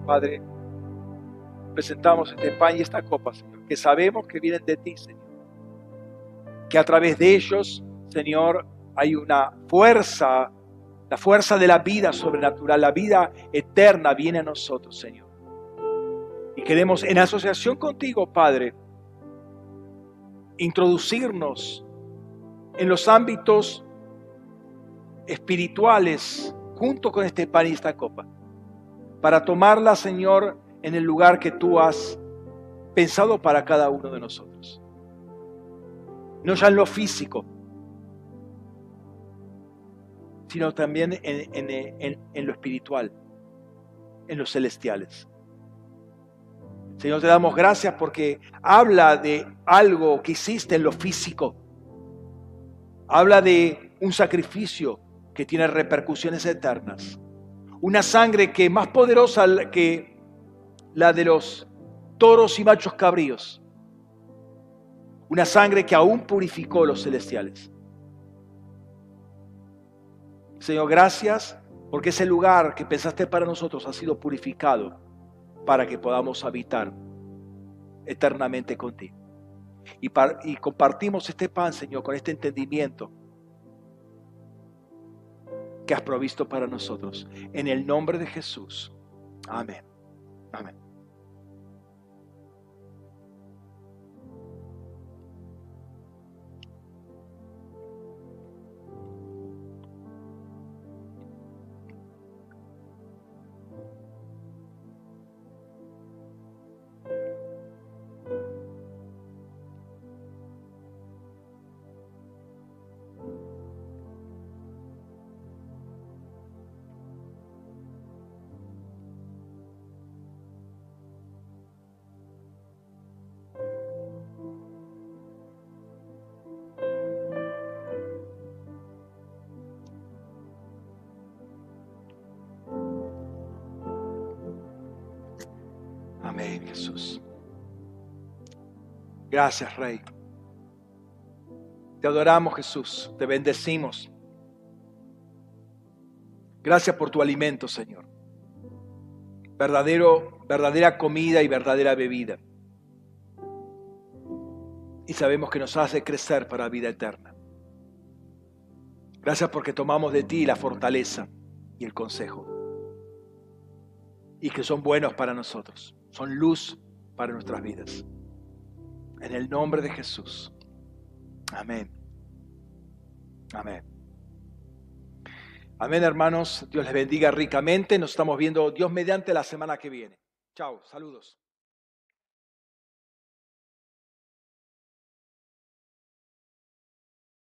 Padre, presentamos este pan y esta copa, Señor, que sabemos que vienen de ti, Señor. Que a través de ellos, Señor, hay una fuerza, la fuerza de la vida sobrenatural, la vida eterna viene a nosotros, Señor. Y queremos, en asociación contigo, Padre, introducirnos en los ámbitos espirituales junto con este pan y esta copa, para tomarla, Señor, en el lugar que tú has pensado para cada uno de nosotros. No ya en lo físico, sino también en, en- lo espiritual, en los celestiales. Señor, te damos gracias porque habla de algo que hiciste en lo físico. Habla de un sacrificio que tiene repercusiones eternas. Una sangre que es más poderosa que la de los toros y machos cabríos. Una sangre que aún purificó los celestiales. Señor, gracias porque ese lugar que pensaste para nosotros ha sido purificado para que podamos habitar eternamente contigo. Y, par- y compartimos este pan, Señor, con este entendimiento que has provisto para nosotros. En el nombre de Jesús. Amén. Amén. Jesús. Gracias, Rey. Te adoramos, Jesús. Te bendecimos. Gracias por tu alimento, Señor. Verdadero, verdadera comida y verdadera bebida. Y sabemos que nos hace crecer para vida eterna. Gracias porque tomamos de ti la fortaleza y el consejo. Y que son buenos para nosotros. Son luz para nuestras vidas. En el nombre de Jesús. Amén. Amén. Amén, hermanos. Dios les bendiga ricamente. Nos estamos viendo Dios mediante la semana que viene. Chao, saludos.